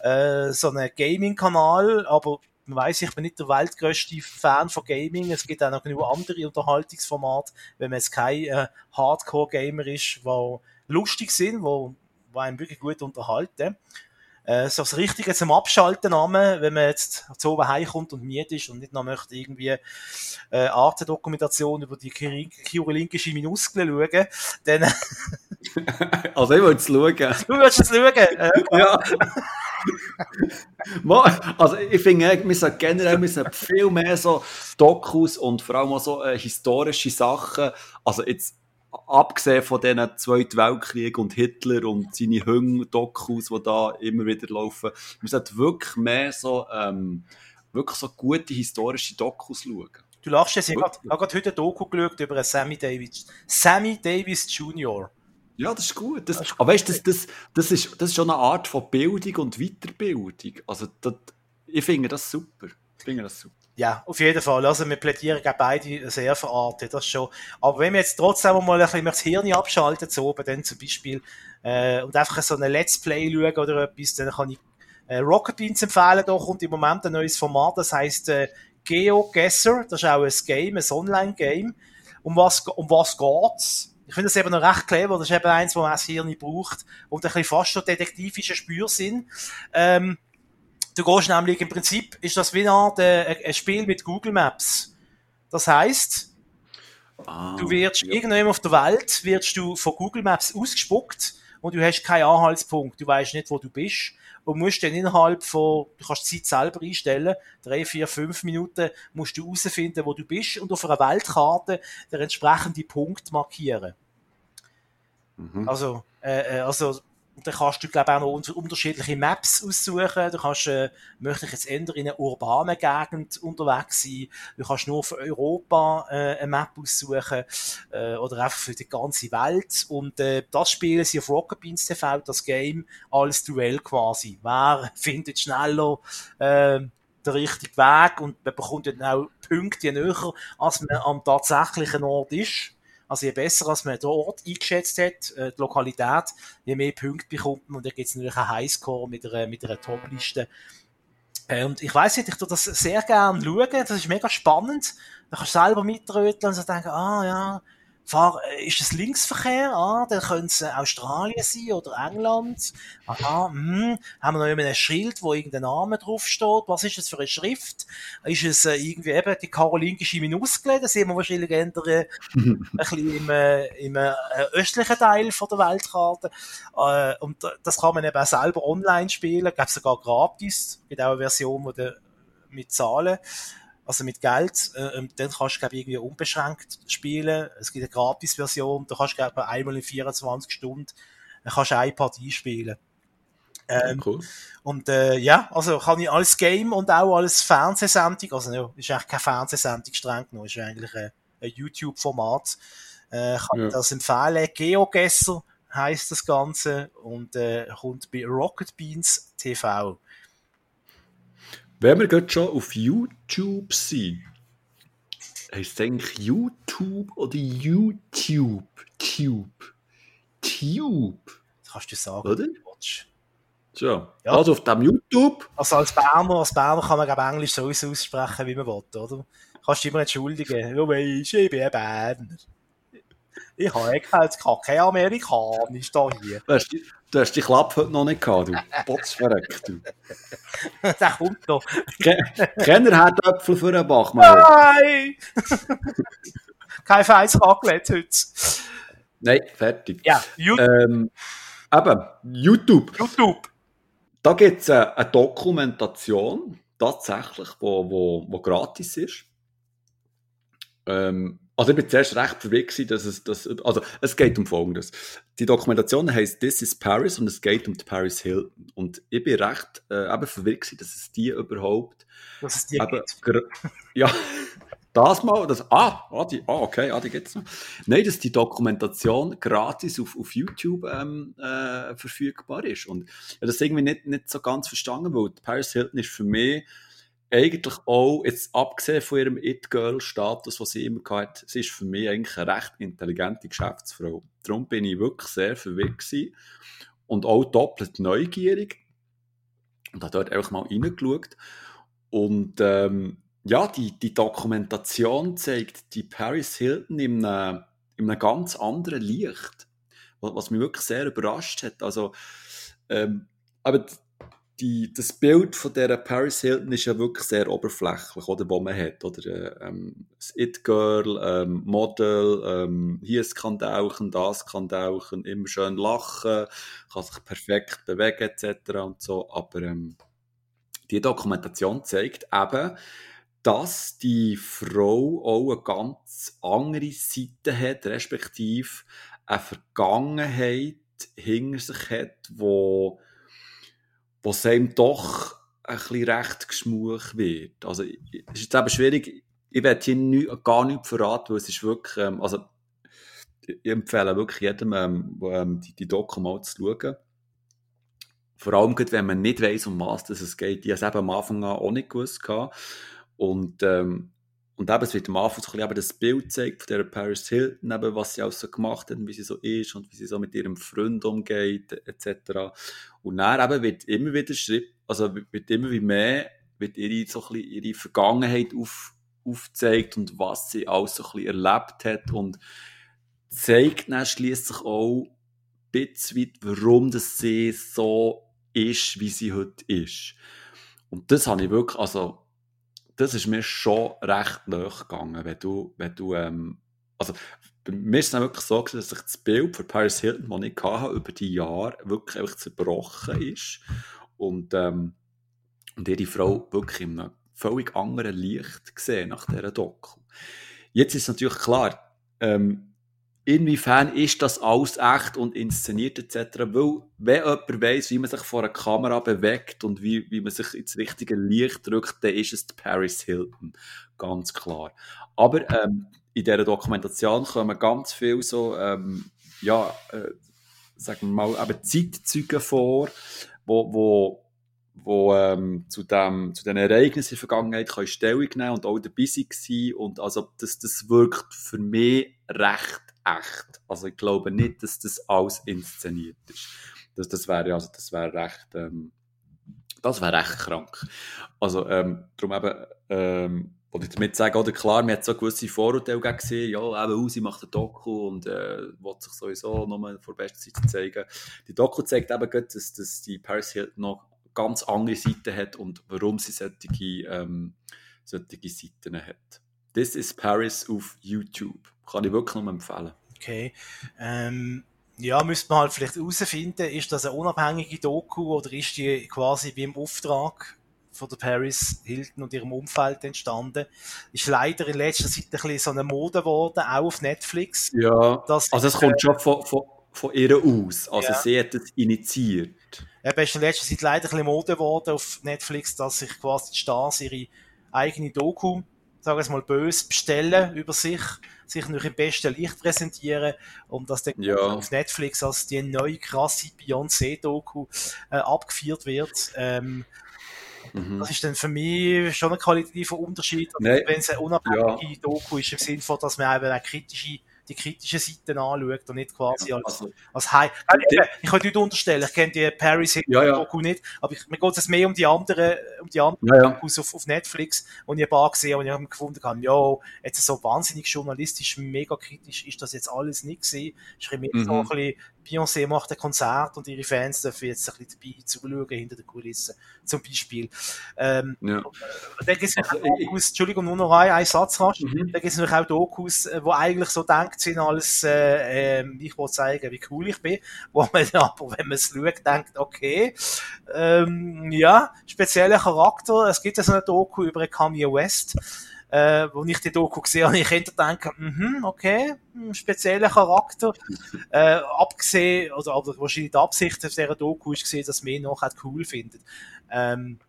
Äh, so ein Gaming-Kanal, aber man weiss, ich bin nicht der weltgrößte Fan von Gaming. Es gibt auch noch genug andere Unterhaltungsformate, wenn man jetzt kein äh, Hardcore-Gamer ist, die lustig sind, wo, wo einem wirklich gut unterhalten. Äh, so das Richtige zum Abschalten nehmen, wenn man jetzt zu oben heimkommt und müde ist und nicht noch möchte irgendwie äh, Artendokumentation über die chirurgische Minuskeln schauen, dann <laughs> also ich wollte es schauen. Du willst es schauen? Äh, <laughs> Ja. <laughs> Also ich finde, wir sollten generell wir sollten viel mehr so Dokus und vor allem auch so äh, historische Sachen, also jetzt abgesehen von diesen Zweiten Weltkrieg und Hitler und seine Hüng-Dokus, die da immer wieder laufen, wir sollten wirklich mehr so, ähm, wirklich so gute historische Dokus schauen. Du lachst jetzt, ich habe gerade heute ein Doku geschaut über Sammy Davis. Sammy Davis Jr. Ja, das ist gut. Das, aber weißt du, das, das, das, ist, das ist schon eine Art von Bildung und Weiterbildung. Also, das, ich finde das super. Ich finde das super. Ja, auf jeden Fall. Also, wir plädieren gegen beide sehr verartet, das schon. Aber wenn wir jetzt trotzdem mal ein bisschen das Hirn abschalten, so oben, dann zum Beispiel, äh, und einfach so eine Let's Play schauen oder etwas, dann kann ich äh, Rocket Beans empfehlen. Da kommt im Moment ein neues Format, das heißt äh, GeoGuessr. Das ist auch ein Game, ein Online-Game. Um was, um was geht's? Ich finde das eben noch recht clever. Das ist eben eins, wo man das Hirn braucht. Und ein bisschen fast schon detektivischer Spürsinn. Ähm, du gehst nämlich, im Prinzip ist das wie eine äh, ein Spiel mit Google Maps. Das heisst, Ah, du wirst ja. irgendwann auf der Welt, wirst du von Google Maps ausgespuckt und du hast keinen Anhaltspunkt. Du weißt nicht, wo du bist. Und musst dann innerhalb von, du kannst die Zeit selber einstellen, drei, vier, fünf Minuten musst du herausfinden, wo du bist und auf einer Weltkarte den entsprechenden Punkt markieren. Mhm. Also, äh, äh, also, dann kannst du, glaube ich, auch noch un- unterschiedliche Maps aussuchen. Du kannst, äh, möchte ich jetzt eher in einer urbanen Gegend unterwegs sein. Du kannst nur für Europa äh, eine Map aussuchen äh, oder einfach für die ganze Welt. Und äh, das spielen sie auf Rocket Beans TV, das Game, als Duell quasi. Wer <laughs> findet schneller äh, den richtigen Weg und man bekommt dann auch Punkte näher, als man am tatsächlichen Ort ist. Also je besser, als man den Ort eingeschätzt hat, äh, die Lokalität, je mehr Punkte bekommt man. Und dann gibt es natürlich einen Highscore mit einer, mit einer Top-Liste. Äh, und ich weiss nicht, ich tue das sehr gerne schauen. Das ist mega spannend. Da kannst du selber mitröteln und so denken, ah ja, fahr, äh, ist das Linksverkehr? Ah, dann könnte es äh, Australien sein oder England. Aha, hm, haben wir noch ein Schild, wo irgendein Name draufsteht? Was ist das für eine Schrift? Ist es äh, irgendwie eben die karolingische Minuskle? Da sehen wir wahrscheinlich eher ein bisschen im, im östlichen Teil von der Weltkarte. Und das kann man eben auch selber online spielen. Gibt sogar gratis. Es gibt auch eine Version, wo du mit Zahlen, also mit Geld, äh, und dann kannst du, glaube ich, irgendwie unbeschränkt spielen. Es gibt eine Gratis-Version, da kannst du, glaube ich, einmal in 24 Stunden dann kannst du eine Partie spielen. Ähm, cool. und äh, ja, also kann ich als Game und auch als Fernsehsendung, also ja, ist eigentlich keine Fernsehsendung streng genommen, ist eigentlich ein, ein YouTube-Format, äh, kann Ja. ich das empfehlen. GeoGuessr heißt das Ganze und äh, kommt bei Rocket Beans TV. Wenn wir gerade schon auf YouTube sind, heisst es eigentlich YouTube oder YouTube? Tube. Tube, Das kannst du sagen, oder? du. So. Ja. Also auf dem YouTube. Also als Berner, als Berner kann man glaube Englisch sowieso aussprechen, wie man will, oder? Kannst du immer entschuldigen. Ja, weisst, ich bin ein Berner. Ich habe jetzt kein Amerikanisch da hier. Du hast, die, du hast die Klappe heute noch nicht gehabt, du. Potz verreckt, du. <laughs> Der kommt noch. Ke- Kenner hat Äpfel für einen Bachmann. Nein! <laughs> kein feines Raclette heute. Nein, fertig. Ja, You- Ähm, eben, YouTube. YouTube. Da gibt es eine, eine Dokumentation, tatsächlich, wo, wo, wo gratis ist. Ähm, also ich bin zuerst recht verwirrt gewesen, dass es, dass, also es geht um Folgendes. Die Dokumentation heißt This is Paris und es geht um die Paris Hilton. Und ich bin recht äh, eben verwirrt gewesen, dass es die überhaupt Dass es die eben, ja, das mal, das, ah, ah, die, ah, okay, ah, die gibt's noch. Nein, dass die Dokumentation gratis auf, auf YouTube ähm, äh, verfügbar ist. Und ich habe das irgendwie nicht, nicht so ganz verstanden, weil Paris Hilton ist für mich eigentlich auch, jetzt abgesehen von ihrem It-Girl-Status, was sie immer gehabt hat, sie ist für mich eigentlich eine recht intelligente Geschäftsfrau. Darum bin ich wirklich sehr verwirrt und auch doppelt neugierig und habe dort einfach mal reingeschaut. Und ähm, ja, die, die Dokumentation zeigt die Paris Hilton in einem, in einem ganz anderen Licht, was, was mich wirklich sehr überrascht hat. Also, ähm, aber die, das Bild von dieser Paris Hilton ist ja wirklich sehr oberflächlich, oder, wo man hat. Oder, ähm, das It-Girl, ähm, Model, ähm, hier kann tauchen, das kann tauchen, immer schön lachen, kann sich perfekt bewegen, etc. und so. Aber ähm, die Dokumentation zeigt eben, dass die Frau auch eine ganz andere Seite hat, respektive eine Vergangenheit hinter sich hat, wo was einem doch ein bisschen recht geschmuch wird. Also, es ist jetzt eben schwierig, ich werde hier nicht, gar nichts verraten, weil es ist wirklich, ähm, also, ich empfehle wirklich jedem, ähm, ähm, die, die Doku mal zu schauen. Vor allem, wenn man nicht weiss, um was es geht. Ich habe es eben am Anfang an auch nicht gewusst. Und, ähm, und eben, es wird am Anfang so ein bisschen das Bild gezeigt von dieser Paris Hilton, eben, was sie auch so gemacht hat, wie sie so ist und wie sie so mit ihrem Freund umgeht, etc. Und dann eben wird immer wieder Schritt, also wird immer wie mehr, wird ihre, so ein bisschen ihre Vergangenheit auf, aufgezeigt und was sie alles so ein bisschen erlebt hat und zeigt dann schliesslich auch ein bisschen weit, warum das sie so ist, wie sie heute ist. Und das habe ich wirklich, also das ist mir schon recht gegangen, wenn du, wenn du, ähm, also bei mir ist es wirklich so, dass sich das Bild von Paris Hilton, das ich hatte, über die Jahre wirklich einfach zerbrochen ist und, ähm, und ihre Frau wirklich in einem völlig anderen Licht gesehen nach dieser Doku. Jetzt ist natürlich klar, ähm, inwiefern ist das alles echt und inszeniert etc. Weil, wenn jemand weiss, wie man sich vor einer Kamera bewegt und wie, wie man sich ins richtige Licht drückt, dann ist es Paris Hilton. Ganz klar. Aber ähm, in dieser Dokumentation kommen ganz viel so, ähm, ja, äh, sagen wir mal, eben Zeitzeugen vor, wo, wo wo ähm, zu, dem, zu den Ereignissen in der Vergangenheit können Stellung nehmen und auch dabei waren. Und also das, das wirkt für mich recht echt. Also ich glaube nicht, dass das alles inszeniert ist. Das, das wäre also, das wäre recht, ähm, das wäre recht krank. Also ähm, darum eben, ähm, wollte ich damit sagen, oder klar, man hat so gewisse Vorurteile gesehen, ja, eben, Uzi macht ein Doku und äh, will sich sowieso nochmal vor der besten Zeit zeigen. Die Doku zeigt eben, dass, dass die Paris Hilton noch ganz andere Seiten hat und warum sie solche, ähm, solche Seiten hat. This is Paris auf YouTube. Kann ich wirklich nur empfehlen. Okay. Ähm, ja, müsste man halt vielleicht herausfinden, ist das eine unabhängige Doku oder ist die quasi wie im Auftrag von der Paris Hilton und ihrem Umfeld entstanden. Ist leider in letzter Zeit ein bisschen so eine Mode geworden, auch auf Netflix. Ja, also es kommt schon von, von, von ihr aus. Also ja. sie hat es initiiert. Eben ist in letzter Zeit leider ein bisschen Mode geworden auf Netflix, dass sich quasi die Stars ihre eigene Doku sagen wir es mal böse, bestellen über sich, sich noch im besten Licht präsentieren und dass dann ja. auf Netflix als die neue krasse Beyoncé-Doku äh, abgeführt wird. Ähm, mhm. Das ist dann für mich schon ein qualitativer Unterschied, wenn es eine unabhängige ja. Doku ist, im Sinne von, dass man eben auch kritische die kritischen Seiten anschaut und nicht quasi als, also, als High. Ich, ich kann nicht unterstellen, ich kenne die Paris ja, ja. Doku nicht, aber ich, mir geht es mehr um die anderen, um die anderen ja, ja. Auf, auf Netflix, und ich ein paar gesehen und ich habe gefunden habe, ja, jetzt so wahnsinnig journalistisch, mega kritisch ist das jetzt alles nicht gewesen. Ich habe mhm. so ein bisschen Beyoncé macht ein Konzert und ihre Fans dürfen jetzt ein bisschen dabei zuschauen hinter den Kulissen, zum Beispiel. Ähm, ja. Dann gibt es also, Dokus, Entschuldigung, nur noch ein, ein Satz rasch, mhm. dann gibt es natürlich auch Dokus, äh, wo eigentlich so denkt sind, alles, äh, äh, ich will zeigen, wie cool ich bin, wo man aber, wenn man es schaut, denkt, okay, ähm, ja, spezieller Charakter, es gibt ja so eine Doku über Kanye West, äh, wo ich die Doku gesehen habe, ich hätte denken, mhm, okay, hm, spezieller Charakter. Äh, abgesehen, oder aber wahrscheinlich die Absicht auf dieser Doku ist gesehen, dass ihn noch cool findet. Ähm,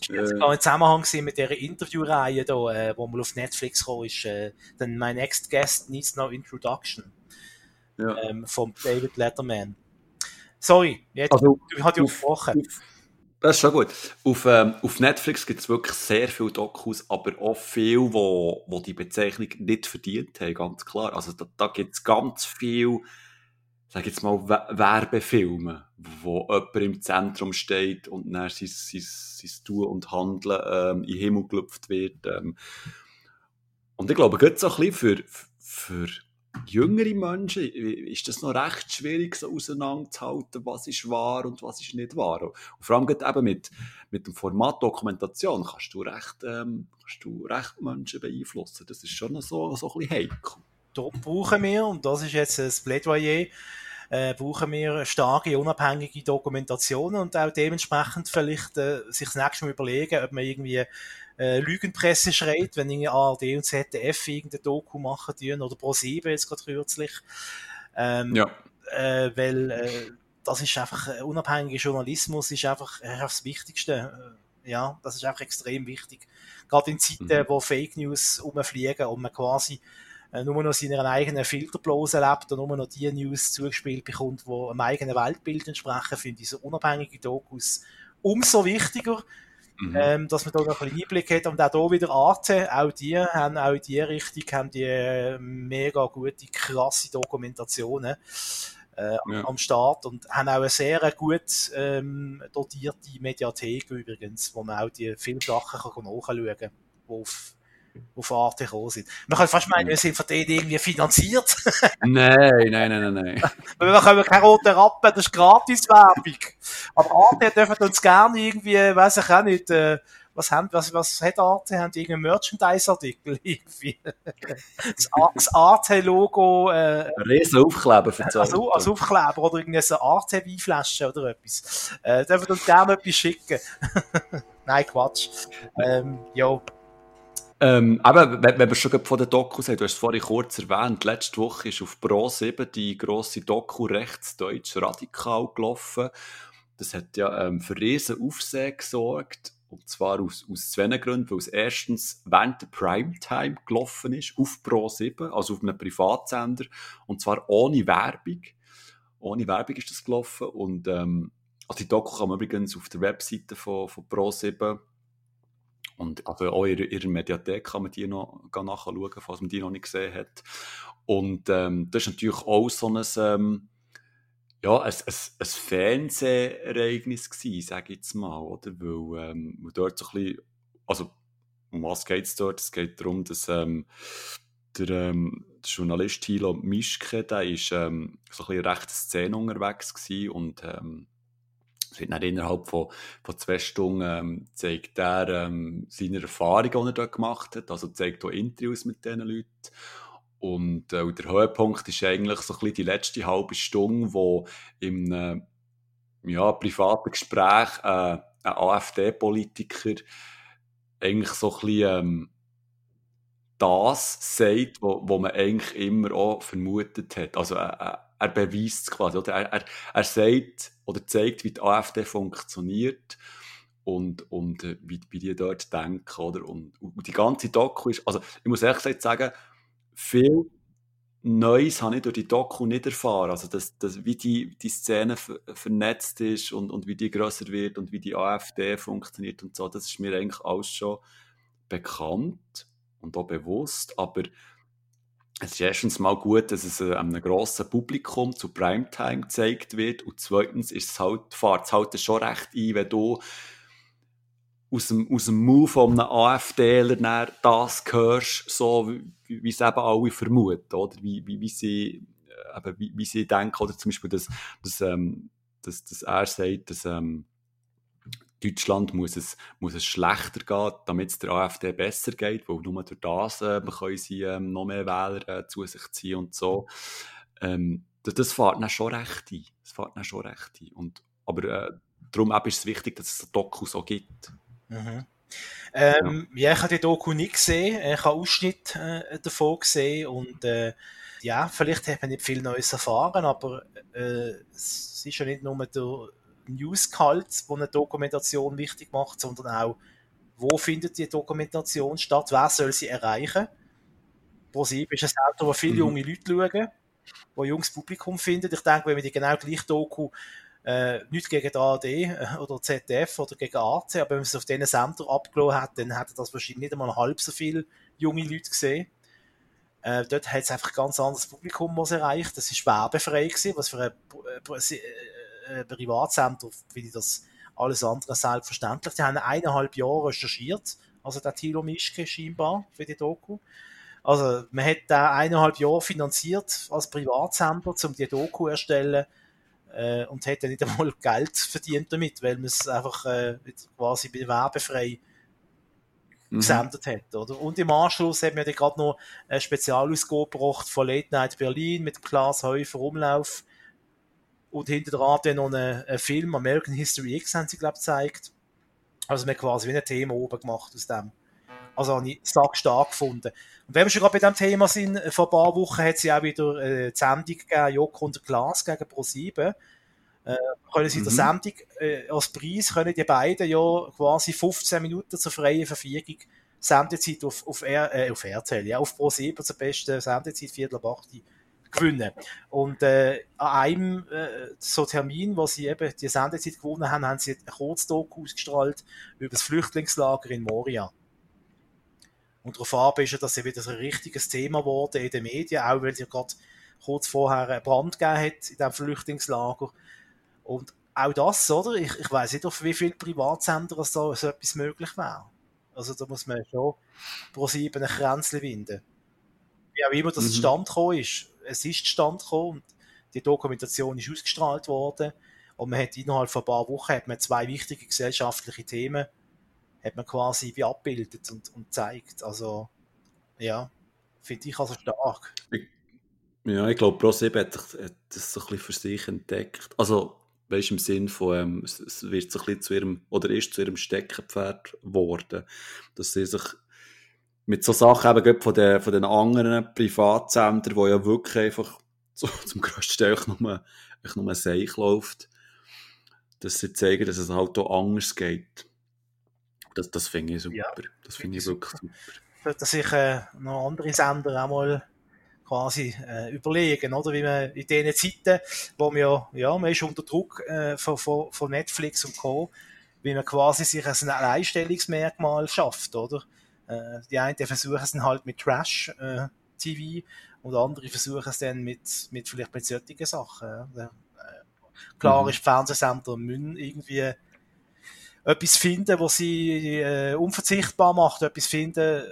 ich äh. gar im Zusammenhang mit dieser Interviewreihe da, äh, wo mal auf Netflix gekommen ist, äh, dann My Next Guest Needs No Introduction. Ja. Ähm, von David Letterman. Sorry, jetzt, also, du hast ja gesprochen. Das ist schon gut. Auf, ähm, auf Netflix gibt es wirklich sehr viele Dokus, aber auch viele, wo, wo die Bezeichnung nicht verdient haben, ganz klar. Also da, da gibt es ganz viel, sag jetzt mal, Werbefilme, wo jemand im Zentrum steht und dann sein, sein, sein Tun und Handeln ähm, in den Himmel gelüpft wird. Ähm. Und ich glaube, geht so ein bisschen für, für jüngere Menschen, ist das noch recht schwierig, so auseinanderzuhalten, was ist wahr und was ist nicht wahr. Und vor allem eben mit, mit dem Format Dokumentation kannst du recht, ähm, kannst du recht Menschen beeinflussen. Das ist schon so, so ein bisschen heikel. Da brauchen wir, und das ist jetzt ein Plädoyer, äh, brauchen wir starke, unabhängige Dokumentationen und auch dementsprechend vielleicht äh, sich das nächste Mal überlegen, ob man irgendwie äh, Lügenpresse schreit, wenn irgendwie ARD und ZDF irgendein Doku machen tun, oder Pro7 jetzt gerade kürzlich. Ähm, ja. Äh, weil äh, das ist einfach, äh, unabhängiger Journalismus ist einfach, äh, das Wichtigste. Äh, ja, das ist einfach extrem wichtig. Gerade in Zeiten, mhm. wo Fake News umfliegen und man quasi nur noch seiner eigenen Filterblase lebt und nur noch die News zugespielt bekommt, die einem eigenen Weltbild entsprechen, finde ich so unabhängige Dokus umso wichtiger, Mhm. Ähm, dass man da noch ein bisschen Einblick hat. Und auch hier wieder Arte, auch die haben auch in die Richtung haben die äh, mega gute, krasse Dokumentationen äh, ja. am Start und haben auch eine sehr gut ähm, dotierte Mediathek übrigens, wo man auch die viele Sachen kann nachschauen kann, die auf auf Arte gekommen sind. Man kann fast meinen, wir sind von denen irgendwie finanziert. <laughs> nein, nein, nein, nein, nein. <laughs> wir können keine roten Rappen, das ist Gratis-Werbung. Aber Arte dürfen uns gerne irgendwie, weiß ich auch nicht, äh, was, haben, was, was hat Arte? Haben die irgendeinen Merchandise-Artikel irgendwie? <laughs> Das Arte-Logo. Äh, Riesen Aufkleber für also, als Aufkleber oder irgendwie so Arte-Weinflasche oder etwas. Äh, dürfen uns gerne etwas schicken. Nein, Quatsch. Ähm, ja. Ähm, aber wenn, wir schon von den Dokus haben, du hast es vorhin kurz erwähnt, letzte Woche ist auf Pro 7 die grosse Doku Rechtsdeutsch radikal gelaufen. Das hat ja ähm, für riesen Aufsehen gesorgt. Und zwar aus, aus zwei Gründen. Weil es erstens während der Primetime gelaufen ist, auf Pro 7, also auf einem Privatsender. Und zwar ohne Werbung. Ohne Werbung ist das gelaufen. Und ähm, also die Doku kann man übrigens auf der Webseite von, von Pro 7 und also auch in ihrer Mediathek kann man die noch nachschauen, falls man die noch nicht gesehen hat. Und ähm, das ist natürlich auch so ein, ähm, ja, ein, ein, ein Fernsehereignis gewesen, sage ich jetzt mal, oder? Weil ähm, dort so ein bisschen, also um was geht es dort? Es geht darum, dass ähm, der, ähm, der Journalist Thilo Mischke, der ist ähm, so ein bisschen recht Szene unterwegs gewesen und ähm, es wird dann innerhalb von, von zwei Stunden ähm, zeigt er ähm, seine Erfahrungen, die er dort gemacht hat. Also zeigt auch Interviews mit diesen Leuten. Und äh, der Höhepunkt ist eigentlich so ein bisschen die letzte halbe Stunde, wo im äh, ja, privaten Gespräch äh, ein AfD-Politiker eigentlich so ein bisschen ähm, das sagt, wo man eigentlich immer auch vermutet hat. Also äh, äh er beweist es quasi, oder? Er, er, er sagt oder zeigt, wie die AfD funktioniert und, und äh, wie, wie die dort denken, oder? Und, und die ganze Doku ist, also ich muss ehrlich gesagt sagen, viel Neues habe ich durch die Doku nicht erfahren. Also, dass, dass, wie die, die Szene vernetzt ist und, und wie die größer wird und wie die AfD funktioniert und so, das ist mir eigentlich alles schon bekannt und auch bewusst, aber es ist erstens mal gut, dass es äh, einem grossen Publikum zu Primetime gezeigt wird und zweitens ist es halt, fährt es halt schon recht ein, wenn du aus dem, aus dem Move von einem AfDler das hörst, so wie, wie es eben alle vermuten, oder? Wie, wie, wie, sie, äh, eben, wie, wie sie denken, oder zum Beispiel, dass, dass, ähm, dass, dass er sagt, dass ähm, Deutschland muss es, muss es schlechter gehen, damit es der AfD besser geht, weil nur durch das äh, können sie ähm, noch mehr Wähler äh, zu sich ziehen und so. Ähm, das, das fährt dann schon recht ein. Das fährt dann schon recht ein. Und, aber äh, darum ist es wichtig, dass es ein Doku so gibt. Mhm. Ähm, ja. ja. ich habe die Doku nicht gesehen. Ich habe Ausschnitt äh, davon gesehen und äh, ja, vielleicht hat man nicht viel Neues erfahren, aber äh, es ist ja nicht nur der News-Gehalt, wo eine Dokumentation wichtig macht, sondern auch, wo findet die Dokumentation statt, wer soll sie erreichen. ProSieben ist ein Auto, wo viele mhm. junge Leute schauen, wo junges Publikum findet. Ich denke, wenn wir die genau gleiche Doku äh, nicht gegen die ARD äh, oder ZDF oder gegen AC, aber wenn man es auf diesen Sender abgelassen hat, dann hätte das wahrscheinlich nicht einmal halb so viele junge Leute gesehen. Äh, dort hat es einfach ein ganz anderes Publikum, was erreicht. Das ist werbefrei gewesen, was für eine äh, Privatsender finde ich das alles andere selbstverständlich. Die haben eineinhalb Jahre recherchiert, also der Thilo Mischke scheinbar für die Doku. Also, man hat da eineinhalb Jahre finanziert als Privatsender, um die Doku zu erstellen äh, und dann nicht einmal <laughs> Geld verdient damit, weil man es einfach äh, quasi werbefrei mhm. gesendet hat. Oder? Und im Anschluss haben wir dann gerade noch eine Spezialausgabe gebracht von Late Night Berlin mit Klaas Häufer Umlauf und hinter dran dann noch einen, einen Film, American History X, haben sie, glaube ich, gezeigt. Also, wir haben quasi wie ein Thema oben gemacht aus dem. Also, habe ich stark stark gefunden. Und wenn wir schon gerade bei diesem Thema sind, vor ein paar Wochen hat sie auch wieder äh, die Sendung gegeben, Joko und Glas gegen Pro7. Äh, können sie mhm. der Sendung äh, als Preis können die beiden ja quasi 15 Minuten zur freien Verfügung Sendezeit auf, auf, R, äh, auf RTL, ja, auf Pro7 zur besten Sendezeit, Viertel ab 8 gewinnen. Und äh, an einem äh, so Termin, wo sie eben die Sendezeit gewonnen haben, haben sie ein Kurzdoku ausgestrahlt über das Flüchtlingslager in Moria. Und darauf ist ja, dass sie wieder so ein richtiges Thema geworden in den Medien, auch weil sie gerade kurz vorher einen Brand gegeben hat in diesem Flüchtlingslager. Und auch das, oder? Ich, ich weiß nicht, auf wie viele Privatsender da so etwas möglich wäre. Also da muss man schon pro sieben ein Kränzchen winden. Wie auch immer das mhm. Stand gekommen ist. Es ist Stand gekommen und die Dokumentation ist ausgestrahlt worden. Und man hat innerhalb von ein paar Wochen hat man zwei wichtige gesellschaftliche Themen hat man quasi wie abbildet und, und zeigt. Also, ja, finde ich also stark. Ja, ich glaube, ProSieben hat, hat das so ein bisschen für sich entdeckt. Also, weißt im Sinn von, ähm, es wird so ein bisschen zu ihrem, oder ist zu ihrem Steckenpferd geworden, dass sie sich mit so Sachen eben von den, von den anderen Privatsendern, wo ja wirklich einfach <laughs> so, zum größten Teil nur, nur ein Seich läuft, dass sie zeigen, dass es halt auch anders geht. Das, das finde ich super. Ja, das finde ich wirklich super. Sollte sich äh, noch andere Sender auch mal quasi äh, überlegen, oder? Wie man in diesen Zeiten, wo man ja, ja, man ist unter Druck äh, von, von, von Netflix und Co., wie man quasi sich ein Alleinstellungsmerkmal schafft, oder? Äh, die einen versuchen es dann halt mit Trash-TV äh, und andere versuchen es dann mit, mit vielleicht mit solchen Sachen. Äh, klar mhm. ist, Fernsehsender müssen irgendwie etwas finden, was sie äh, unverzichtbar macht, etwas finden, äh,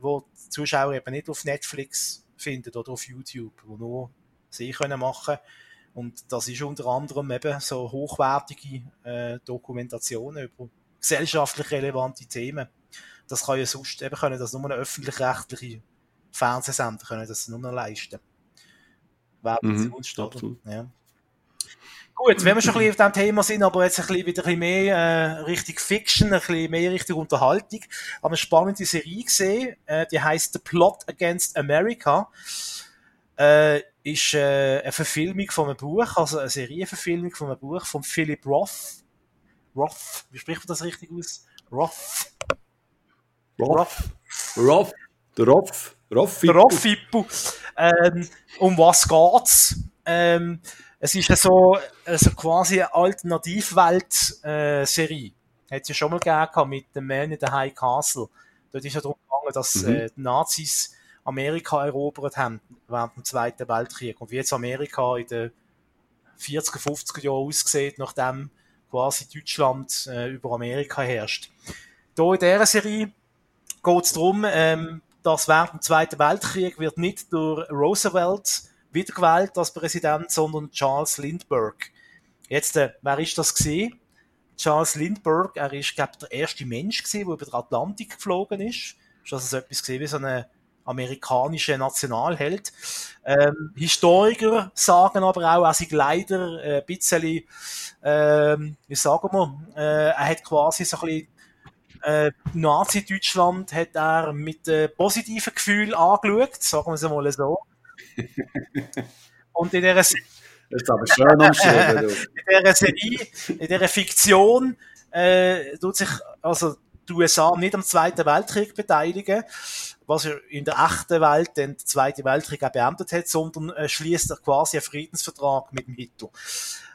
wo die Zuschauer eben nicht auf Netflix finden oder auf YouTube, wo nur sie können machen und das ist unter anderem eben so hochwertige äh, Dokumentationen über gesellschaftlich relevante Themen. Das kann ja sonst eben können das nur eine öffentlich-rechtliche Fernsehsender können das nur noch leisten. Wer mhm, Ja. Gut, wenn wir schon ein bisschen auf diesem Thema sind, aber jetzt ein bisschen, wieder ein bisschen mehr äh, Richtung Fiction, ein bisschen mehr Richtung Unterhaltung, haben wir eine spannende Serie gesehen, äh, die heißt The Plot Against America. Äh, ist äh, eine Verfilmung von einem Buch, also eine Serienverfilmung von einem Buch von Philip Roth. Roth, wie spricht man das richtig aus? Roth. Roth. Roth. Der Roth. Roth. Der. Ähm, um was geht's? Ähm, es ist so also quasi eine Alternativwelt-Serie. Äh, Hat es ja schon mal gegeben mit dem Man in the High Castle. Dort ist ja darum gegangen, dass mhm. äh, die Nazis Amerika erobert haben während dem Zweiten Weltkrieg. Und wie jetzt Amerika in den 40er, 50er Jahren aussieht, nachdem quasi Deutschland äh, über Amerika herrscht. Hier in dieser Serie geht es darum, ähm, dass während dem Zweiten Weltkrieg wird nicht durch Roosevelt wiedergewählt als Präsident, sondern Charles Lindbergh. Jetzt, äh, wer ist das gesehen? Charles Lindbergh, er ist, glaube der erste Mensch gewesen, der über den Atlantik geflogen ist. Ist das also etwas gesehen wie so ein amerikanischer Nationalheld. Ähm, Historiker sagen aber auch, er sei leider äh, ein bisschen, ähm, wie sagen wir, äh, er hat quasi so ein bisschen äh, Nazi-Deutschland hat er mit äh, positiven Gefühlen angeschaut, sagen wir es mal so. Und in dieser, das ist aber schön umschrieben, <laughs> in dieser Serie, in dieser Fiktion, äh, tut sich also die USA nicht am Zweiten Weltkrieg beteiligen, was er in der echten Welt den Zweiten Weltkrieg auch beendet hat, sondern äh, schließt er quasi einen Friedensvertrag mit dem Hitler.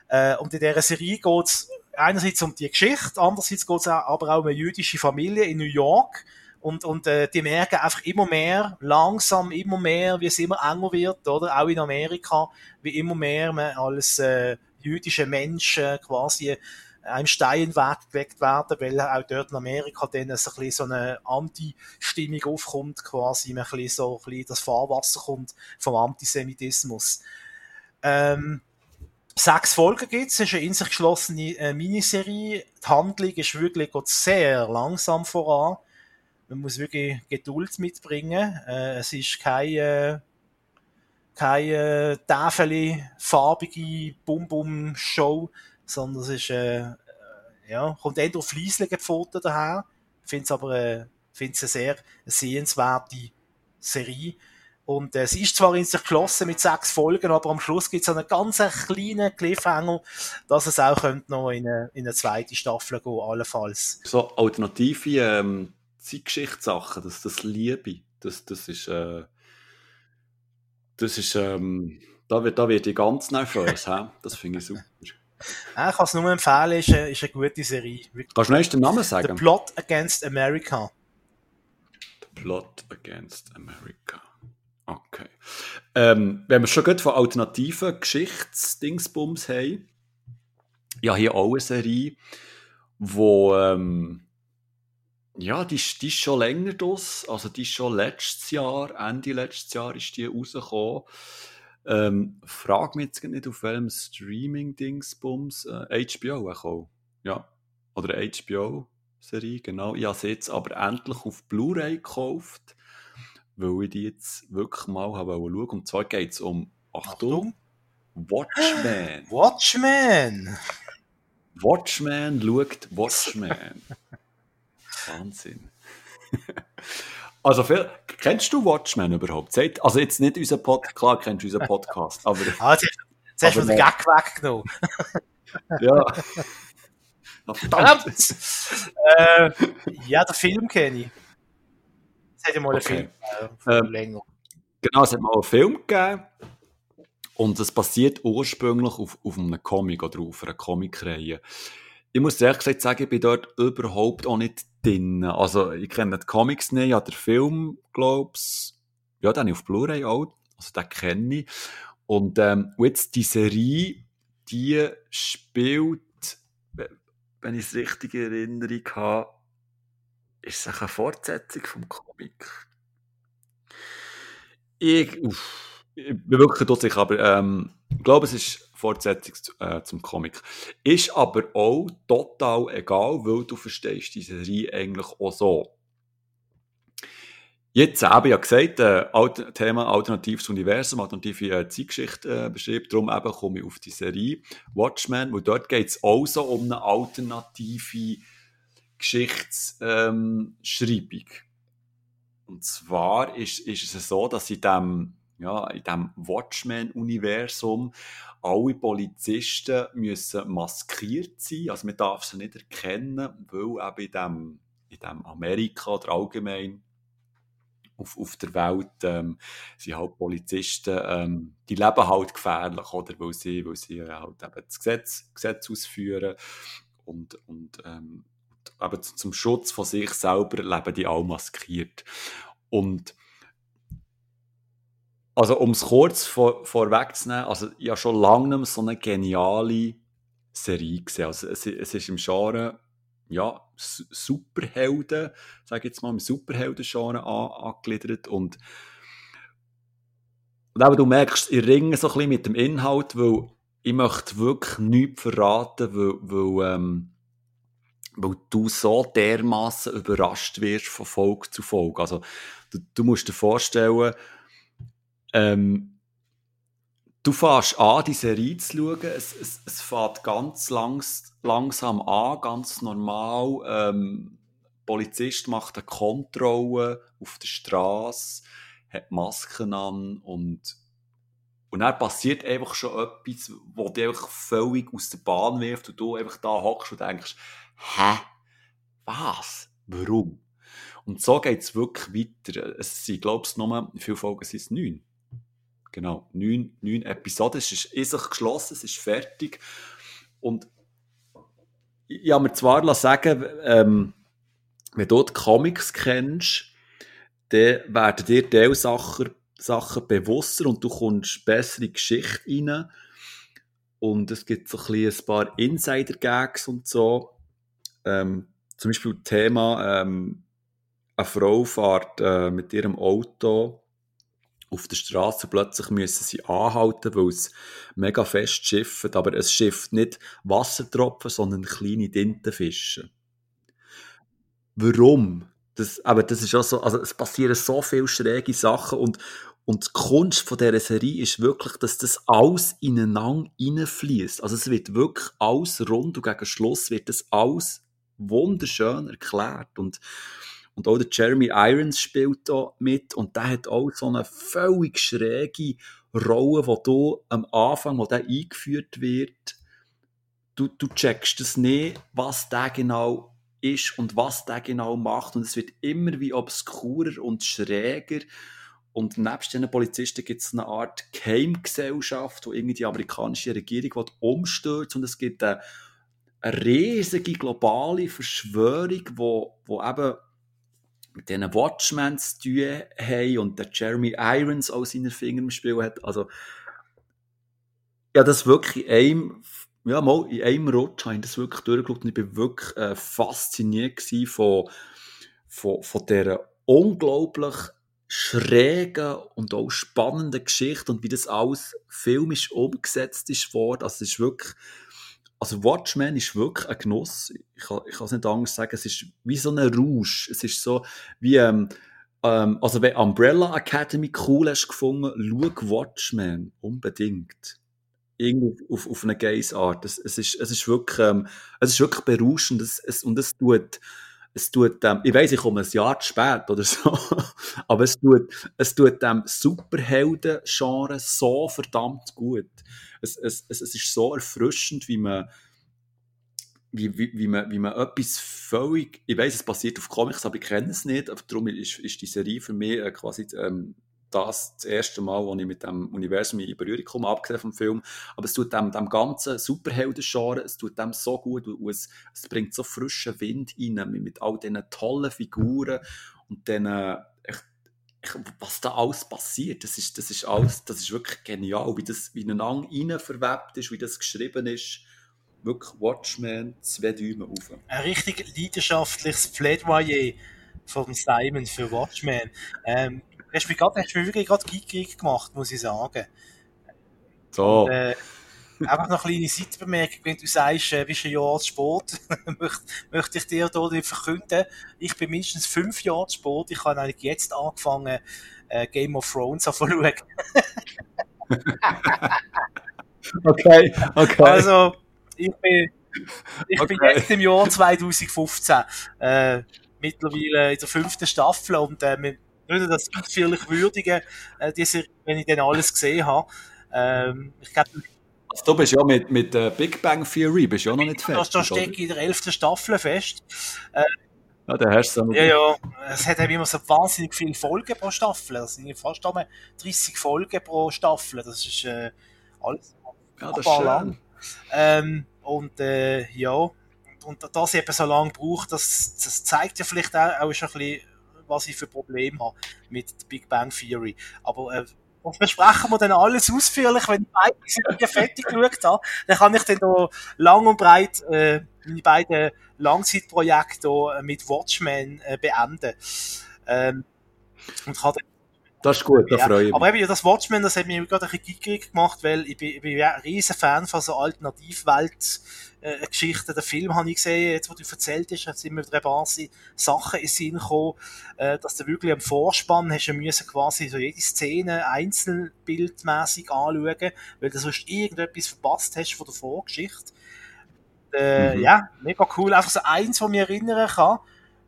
Äh, und in dieser Serie geht es einerseits um die Geschichte, andererseits geht es aber auch um eine jüdische Familie in New York, und, und äh, die merken einfach immer mehr, langsam immer mehr, wie es immer enger wird, oder? Auch in Amerika, wie immer mehr man als äh, jüdische Mensch äh, quasi einem Steinweg geweckt werden, weil auch dort in Amerika dann ein bisschen so eine Anti-Stimmung aufkommt, quasi, ein bisschen so ein bisschen das Fahrwasser kommt vom Antisemitismus. Ähm, sechs Folgen gibt es, ist eine in sich geschlossene äh, Miniserie. Die Handlung ist wirklich geht sehr langsam voran. Man muss wirklich Geduld mitbringen. Äh, es ist keine, keine Tafel, farbige Bum-Bum-Show, sondern es ist, äh, ja, kommt eher auf leislige Pfoten daher. Ich finde es aber äh, finde es eine sehr sehenswerte Serie. Und äh, sie ist zwar in sich geschlossen mit sechs Folgen, aber am Schluss gibt es einen ganz kleinen Cliffhanger, dass es auch könnte noch in eine, in eine zweite Staffel gehen, allenfalls. So alternative ähm, Zeitgeschichtssachen, das, das liebe das, das ist, äh, das ist, ähm, da wird, da wird ich ganz nervös, he? das finde ich super. <laughs> Ja, ich kann es nur empfehlen, ist, eine, ist eine gute Serie. Kannst du noch den Namen sagen? The Plot Against America. The Plot Against America. Okay. Ähm, wenn wir schon von alternativen Geschichtsdingsbums haben, ja, hier auch eine Serie, wo, ähm, ja, die, die ist schon länger draus, also die ist schon letztes Jahr, Ende letztes Jahr ist die rausgekommen. Ähm, frag mich jetzt nicht, auf welchem Streaming-Dingsbums, äh, HBO auch, ja, oder HBO-Serie, genau. Ich habe sie jetzt aber endlich auf Blu-ray gekauft weil ich die jetzt wirklich mal habe schauen Und zwar geht es um, Achtung, Watchmen. <gasps> Watchmen! Watchmen schaut Watchmen. <laughs> Wahnsinn. <laughs> Also, viel, kennst du Watchmen überhaupt? Also, jetzt nicht unseren Podcast, klar kennst du unseren Podcast, aber. <laughs> Ah, jetzt, jetzt hast du den Gag weggenommen. ja. Verdammt! äh, ja, den Film kenne ich. Es hat ja mal okay. einen Film äh, ähm. Genau, es hat mal einen Film gegeben. Und es basiert ursprünglich auf, auf einem Comic oder auf einer Comicreihe. Ich muss ehrlich gesagt sagen, ich bin dort überhaupt auch nicht drin. Also, ich kenne die Comics nicht, ja, der Film, glaube ich, ja, den ich auf Blu-ray auch. Also, den kenne ich. Und, ähm, und jetzt die Serie, die spielt, wenn ich es richtig in Erinnerung habe, ist es eine Fortsetzung vom Comic? Ich, uff, ich bin wirklich dutzig, aber ähm, ich glaube, es ist Fortsetzung äh, zum Comic. Ist aber auch total egal, weil du verstehst diese Serie eigentlich auch so. Jetzt habe ich ja gesagt, äh, Alter, Thema alternatives Universum, alternative äh, Zeitgeschichte äh, beschrieben. Darum eben komme ich auf die Serie Watchmen, weil dort geht es auch so um eine alternative Geschichtsschreibung. Und zwar ist, ist es so, dass in dem, ja, dem Watchmen-Universum alle Polizisten müssen maskiert sein. Also man darf sie nicht erkennen, weil eben in dem, in dem Amerika oder allgemein auf, auf der Welt ähm, sind halt Polizisten, ähm, die leben halt gefährlich, oder? Weil sie, weil sie halt eben das Gesetz, Gesetz ausführen und, und ähm, aber zum Schutz von sich selber leben die auch maskiert. Und also um es kurz vor, vorwegzunehmen, also ich habe schon lange so eine geniale Serie gesehen. Also es, es ist im Genre, ja, Superhelden, sage ich jetzt mal, im Superhelden-Genre an, angegliedert und und eben, du merkst, ich ringe so ein bisschen mit dem Inhalt, weil ich möchte wirklich nichts verraten, weil, weil ähm, weil du so dermaßen überrascht wirst von Folge zu Folge. Also, du, du musst dir vorstellen, ähm, du fährst an, die Serie zu schauen, es, es, es fährt ganz langs, langsam an, ganz normal. Ähm, Polizist macht eine Kontrolle auf der Straße, hat Masken an und und dann passiert einfach schon etwas, wo dich völlig aus der Bahn wirft und du einfach da hockst und denkst, hä? Was? Warum? Und so geht es wirklich weiter. Es sind, glaube ich, nur, wie viele Folgen sind es? Neun. Genau, neun, neun Episoden. Es ist in sich geschlossen, es ist fertig. Und ich habe mir zwar sagen ähm, wenn du die Comics kennst, dann werden dir diese Sachen, bewusster und du kommst bessere Geschichte rein. und es gibt so ein, ein paar Insider-Gags und so. Ähm, zum Beispiel Thema, ähm, eine Frau fährt äh, mit ihrem Auto auf der Straße plötzlich müssen sie anhalten, weil es mega fest schifft, aber es schifft nicht Wassertropfen, sondern kleine Tintenfische. Warum? Das, aber das ist auch so, also es passieren so viele schräge Sachen und, und die Kunst von dieser Serie ist wirklich, dass das alles ineinander reinfließt. Also es wird wirklich alles rund und gegen Schluss wird das alles wunderschön erklärt. Und und auch der Jeremy Irons spielt da mit. Und der hat auch so eine völlig schräge Rolle, wo du am Anfang, wo der eingeführt wird, du, du checkst es nicht, was der genau ist und was der genau macht. Und es wird immer wie obskurer und schräger. Und nebst diesen Polizisten gibt es eine Art Geheimgesellschaft, wo irgendwie die amerikanische Regierung umstürzt und es gibt eine, eine riesige globale Verschwörung, wo, wo eben mit diesen Watchmen zu tun haben und der Jeremy Irons auch seine Finger im Spiel hat. Also, ja, das wirklich in einem, ja, mal in einem Rutsch habe ich das wirklich durchgeschaut und ich bin wirklich äh, fasziniert von, von, von dieser unglaublich schrägen und auch spannenden Geschichte und wie das alles filmisch umgesetzt ist. Also, es ist wirklich, also Watchmen ist wirklich ein Genuss. Ich ich kann es nicht anders sagen. Es ist wie so ein Rausch. Es ist so wie, ähm, ähm, also wenn Umbrella Academy cool hast gefunden, schau Watchmen unbedingt. Irgendwie auf, auf eine Gaze-Art. Es, es, ist, es, ist wirklich, ähm, es ist wirklich berauschend. Es, es, und es tut, es tut, ähm, ich weiß, ich komme ein Jahr zu spät oder so, <laughs> aber es tut, es tut dem Superhelden-Genre so verdammt gut. Es, es, es, ist so erfrischend, wie man, wie, wie, wie, man, wie man etwas völlig, ich weiß, es basiert auf Comics, aber ich kenne es nicht, aber darum ist, ist die Serie für mich äh, quasi ähm, das, das erste Mal, wo ich mit dem Universum in Berührung komme, abgesehen vom Film. Aber es tut dem, dem ganzen Superhelden-Genre, es tut dem so gut und es, es bringt so frischen Wind rein mit all diesen tollen Figuren und diesen was da alles passiert, das ist, das ist alles, das ist wirklich genial, wie das wie ineinander rein verwebt ist, wie das geschrieben ist. Wirklich Watchmen, zwei Däume auf. Ein richtig leidenschaftliches Plädoyer von Simon für Watchmen. Ähm, hast du mich, grad, hast du mich wirklich gerade geekig gemacht, muss ich sagen. So. Und, äh, Einfach noch eine kleine Seitenbemerkung, wenn du sagst, äh, bist ein Jahr zu spät, <laughs> möchte, möchte ich dir hier nicht verkünden. Ich bin mindestens fünf Jahre zu spät. Ich habe eigentlich jetzt angefangen, äh, Game of Thrones zu schauen. <laughs> okay, okay. Also, ich bin, ich okay. bin jetzt im Jahr 2015 äh, mittlerweile in der fünften Staffel und äh, wir würden das ausführlich würdigen, äh, diese, wenn ich dann alles gesehen habe. Ähm, ich glaube, also, du bist ja mit, mit äh, Big Bang Theory bist ja noch nicht fertig. Da stecke ich in der elften Staffel fest. Äh, ja, der hast du Ja, ja. Es hat immer so wahnsinnig viele Folgen pro Staffel. Das sind fast 30 Folgen pro Staffel. Das ist äh, alles ja, das ist schön. lang. Ähm, und äh, ja, und, und dass ich eben so lange braucht, das, das zeigt ja vielleicht auch, auch schon ein bisschen, was ich für Probleme habe mit Big Bang Theory. Aber äh, und besprechen wir dann alles ausführlich, wenn ich beide Serien fertig geschaut habe. Dann kann ich dann noch lang und breit äh, meine beiden Langzeitprojekte äh, mit Watchmen äh, beenden. Ähm, und kann dann das ist gut, da ja, freue ich mich. Aber eben, das Watchmen, das hat mich gerade ein bisschen gickig gemacht, weil ich bin, ich bin ein riesen Fan von so Alternativwelt- äh, Geschichte, den Film habe ich gesehen, jetzt wo du erzählt hast, sind mir ein paar Sachen in Sinn gekommen, äh, dass du wirklich am Vorspann hast du müssen quasi so jede Szene einzelbildmäßig anschauen, weil du sonst irgendetwas verpasst hast von der Vorgeschichte. Äh, mhm. Ja, mega cool. Einfach so eins, was mich erinnern kann.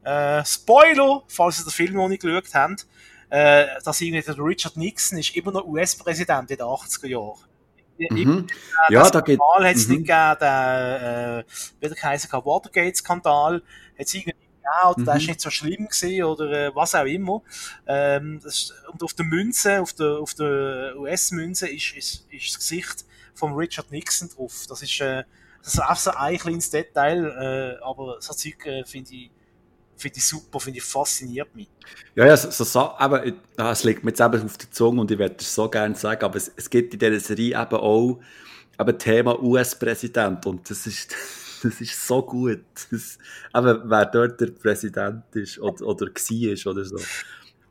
Äh, Spoiler, falls ihr den Film noch nicht geschaut habt, äh, dass irgendwie der Richard Nixon ist immer noch US-Präsident in den 80er Jahren. Mhm. Ja, da geht. Skandal hat es mhm. nicht gegeben, der, äh, wie der Watergate-Skandal, hat es irgendwie gegeben, oder mhm. der ist nicht so schlimm gewesen, oder äh, was auch immer. Ähm, und auf der Münze, auf der, auf der US-Münze ist, ist, ist das Gesicht von Richard Nixon drauf. Das ist, äh, das ist auch so ein kleines Detail, äh, aber so Zeug äh, finde ich, finde ich super, finde ich fasziniert mich. Ja, ja, so, so, aber, es liegt mir jetzt eben auf der Zunge und ich werde es so gerne sagen, aber es, es gibt in dieser Serie eben auch aber Thema US-Präsident und das ist, <laughs> das ist so gut. Das, aber wer dort der Präsident ist oder, oder war oder so.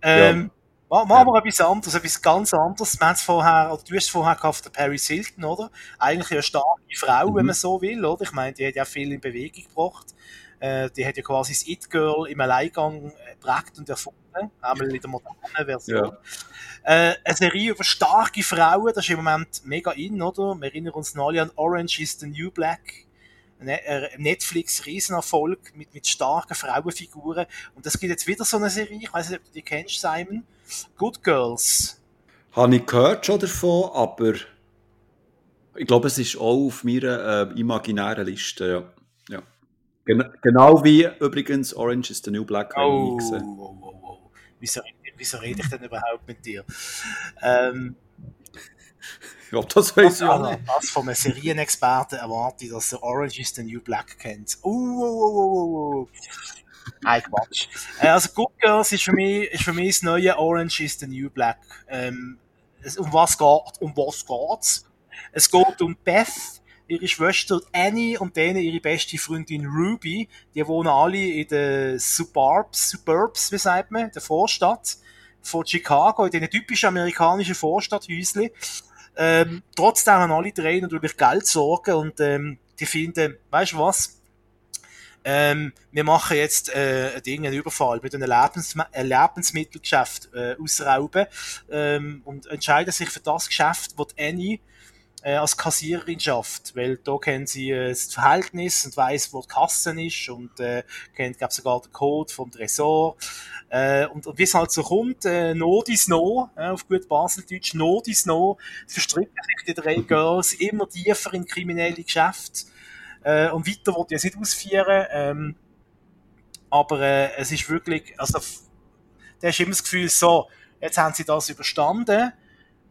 Ähm, ja. Machen wir etwas anderes, etwas ganz anderes. Wir haben es vorher, oder du hast es vorher gehabt, der Paris Hilton, oder? Eigentlich eine starke Frau, mhm. wenn man so will, oder? Ich meine, die hat ja viel in Bewegung gebracht. Äh, die hat ja quasi das It-Girl im Alleingang geprägt und erfunden. Einmal in der modernen Version. Ja. Äh, eine Serie über starke Frauen, das ist im Moment mega in, oder? Wir erinnern uns noch alle an Orange is the New Black. Ne, äh, Netflix Riesenerfolg mit, mit starken Frauenfiguren. Und es gibt jetzt wieder so eine Serie, ich weiß nicht, ob du die kennst, Simon. Good Girls. Habe ich gehört schon davon, aber ich glaube, es ist auch auf meiner äh, imaginären Liste, ja. Gen genau wie übrigens Orange is the New Black. Oh, oh, oh, oh, oh. Wieso, wieso rede ich denn überhaupt mit dir? Ähm, ja, das weiß ich auch. Was von einem Serienexperten erwarte ich, dass er Orange is the New Black kennt. Uh, uh, uh, uh, uh. Nein, Quatsch. Äh, also Good Girls ist für mich, ist für mich das neue Orange is the New Black. Ähm, um was geht, um was geht's? Es geht um Beth, ihre Schwester Annie und denen ihre beste Freundin Ruby. Die wohnen alle in den Suburbs, Suburbs, wie sagt man, der Vorstadt von Chicago, in diesen typischen amerikanischen Vorstadthäuschen. Ähm, trotzdem haben alle drei natürlich Geld sorgen und ähm, die finden, weißt du was? Ähm, wir machen jetzt äh, ein Ding, einen Überfall mit einem Lebens ein Lebensmittelgeschäft äh, ausrauben ähm, und entscheiden sich für das Geschäft, wo Annie äh, als Kassiererin schafft, weil da kennt sie äh, das Verhältnis und weiß, wo die Kasse ist und äh, kennt glaub, sogar den Code vom Tresor. Äh, und, und wie es halt so kommt, äh, Not is no, äh, auf gut Baseldeutsch, Not is no, verstricken sich die drei Girls immer tiefer in kriminelle Geschäfte. Äh, und weiter wollte ich es nicht ausführen, ähm, aber äh, es ist wirklich, also da hast immer das Gefühl, so, jetzt haben sie das überstanden,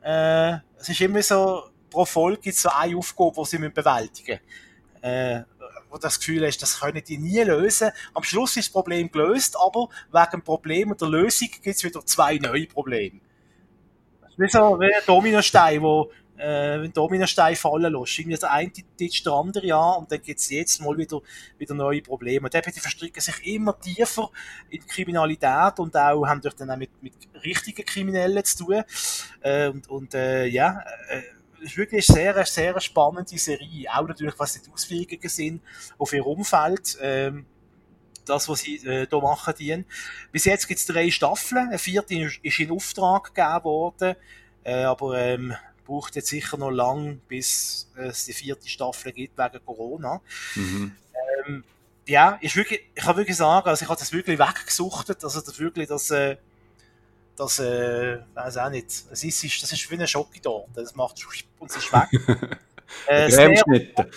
äh, es ist immer so, pro Folge gibt es so eine Aufgabe, die sie bewältigen müssen. Äh, wo das Gefühl hast, das können die nie lösen. Am Schluss ist das Problem gelöst, aber wegen dem Problem und der Lösung gibt es wieder zwei neue Probleme. Das ist wie so wie ein Dominostein, wo äh, wenn Dominostein fallen lässt. Irgendwie der eine ditcht der andere an und dann gibt es jetzt mal wieder, wieder neue Probleme. Und die verstricken sich immer tiefer in die Kriminalität und auch haben dann auch mit, mit richtigen Kriminellen zu tun. Äh, und und äh, ja, äh, ist wirklich eine sehr, spannende Serie. Auch natürlich, was die Auswirkungen sind auf ihr Umfeld. Ähm, das, was sie äh, hier machen, dienen. Bis jetzt gibt es drei Staffeln. Eine vierte ist in Auftrag gegeben worden. Äh, aber ähm, braucht jetzt sicher noch lang, bis es die vierte Staffel gibt wegen Corona. Mhm. Ähm, ja, ist wirklich, ich kann wirklich sagen, also ich habe das wirklich weggesuchtet, also das wirklich, das, äh, das, äh, weiß auch nicht, es ist, das ist wie eine Schocke dort, das macht und es ist weg. äh, Cremeschnitte.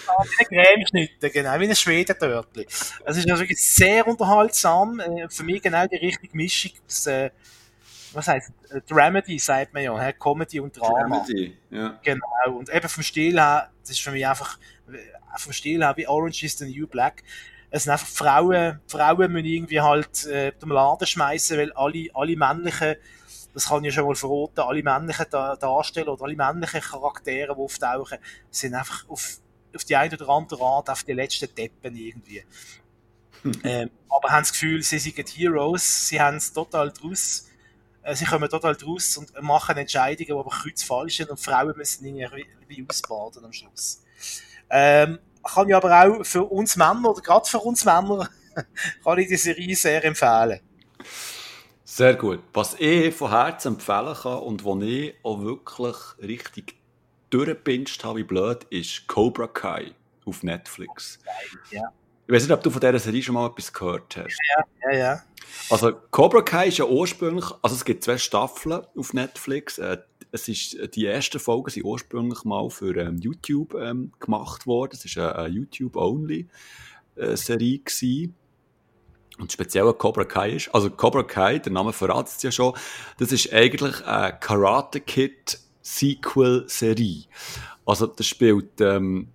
Cremeschnitte, genau, wie ein Schwedentörtli. Es ist also wirklich sehr unterhaltsam, äh, für mich genau die richtige Mischung aus, äh, was heißt, äh, Dramedy sagt man ja, Comedy und Drama. Dramedy, ja. Genau, und eben vom Stil her, das ist für mich einfach, äh, vom Stil her wie Orange is the New Black, es sind einfach Frauen, Frauen müssen irgendwie halt äh, dem Laden schmeißen, weil alle, alle männlichen, das kann ich schon mal verraten, alle männlichen Darsteller oder alle männlichen Charaktere, die auftauchen, sind einfach auf, auf die eine oder andere Art auf die letzten Deppen irgendwie. ähm, aber haben das Gefühl, sie sind Heroes, sie haben es total draus, äh, sie kommen total draus und machen Entscheidungen, die aber kreuzfalsch sind und Frauen müssen irgendwie ausbaden am Schluss. Ähm, kann ich aber auch für uns Männer, oder gerade für uns Männer, <laughs> kann ich die Serie sehr empfehlen. Sehr gut. Was ich von Herzen empfehlen kann und wo ich auch wirklich richtig durchgepinscht habe, wie blöd, ist Cobra Kai auf Netflix. Ja. Ich weiß nicht, ob du von dieser Serie schon mal etwas gehört hast. Ja, ja, ja. Also Cobra Kai ist ja ursprünglich, also es gibt zwei Staffeln auf Netflix. Äh, es ist, äh, die ersten Folgen sind ursprünglich mal für ähm, YouTube ähm, gemacht worden. Es ist eine, eine YouTube-Only-Serie äh, Und speziell Cobra Kai ist, also Cobra Kai, der Name verratet es ja schon, das ist eigentlich eine Karate Kid Sequel-Serie. Also das spielt ähm,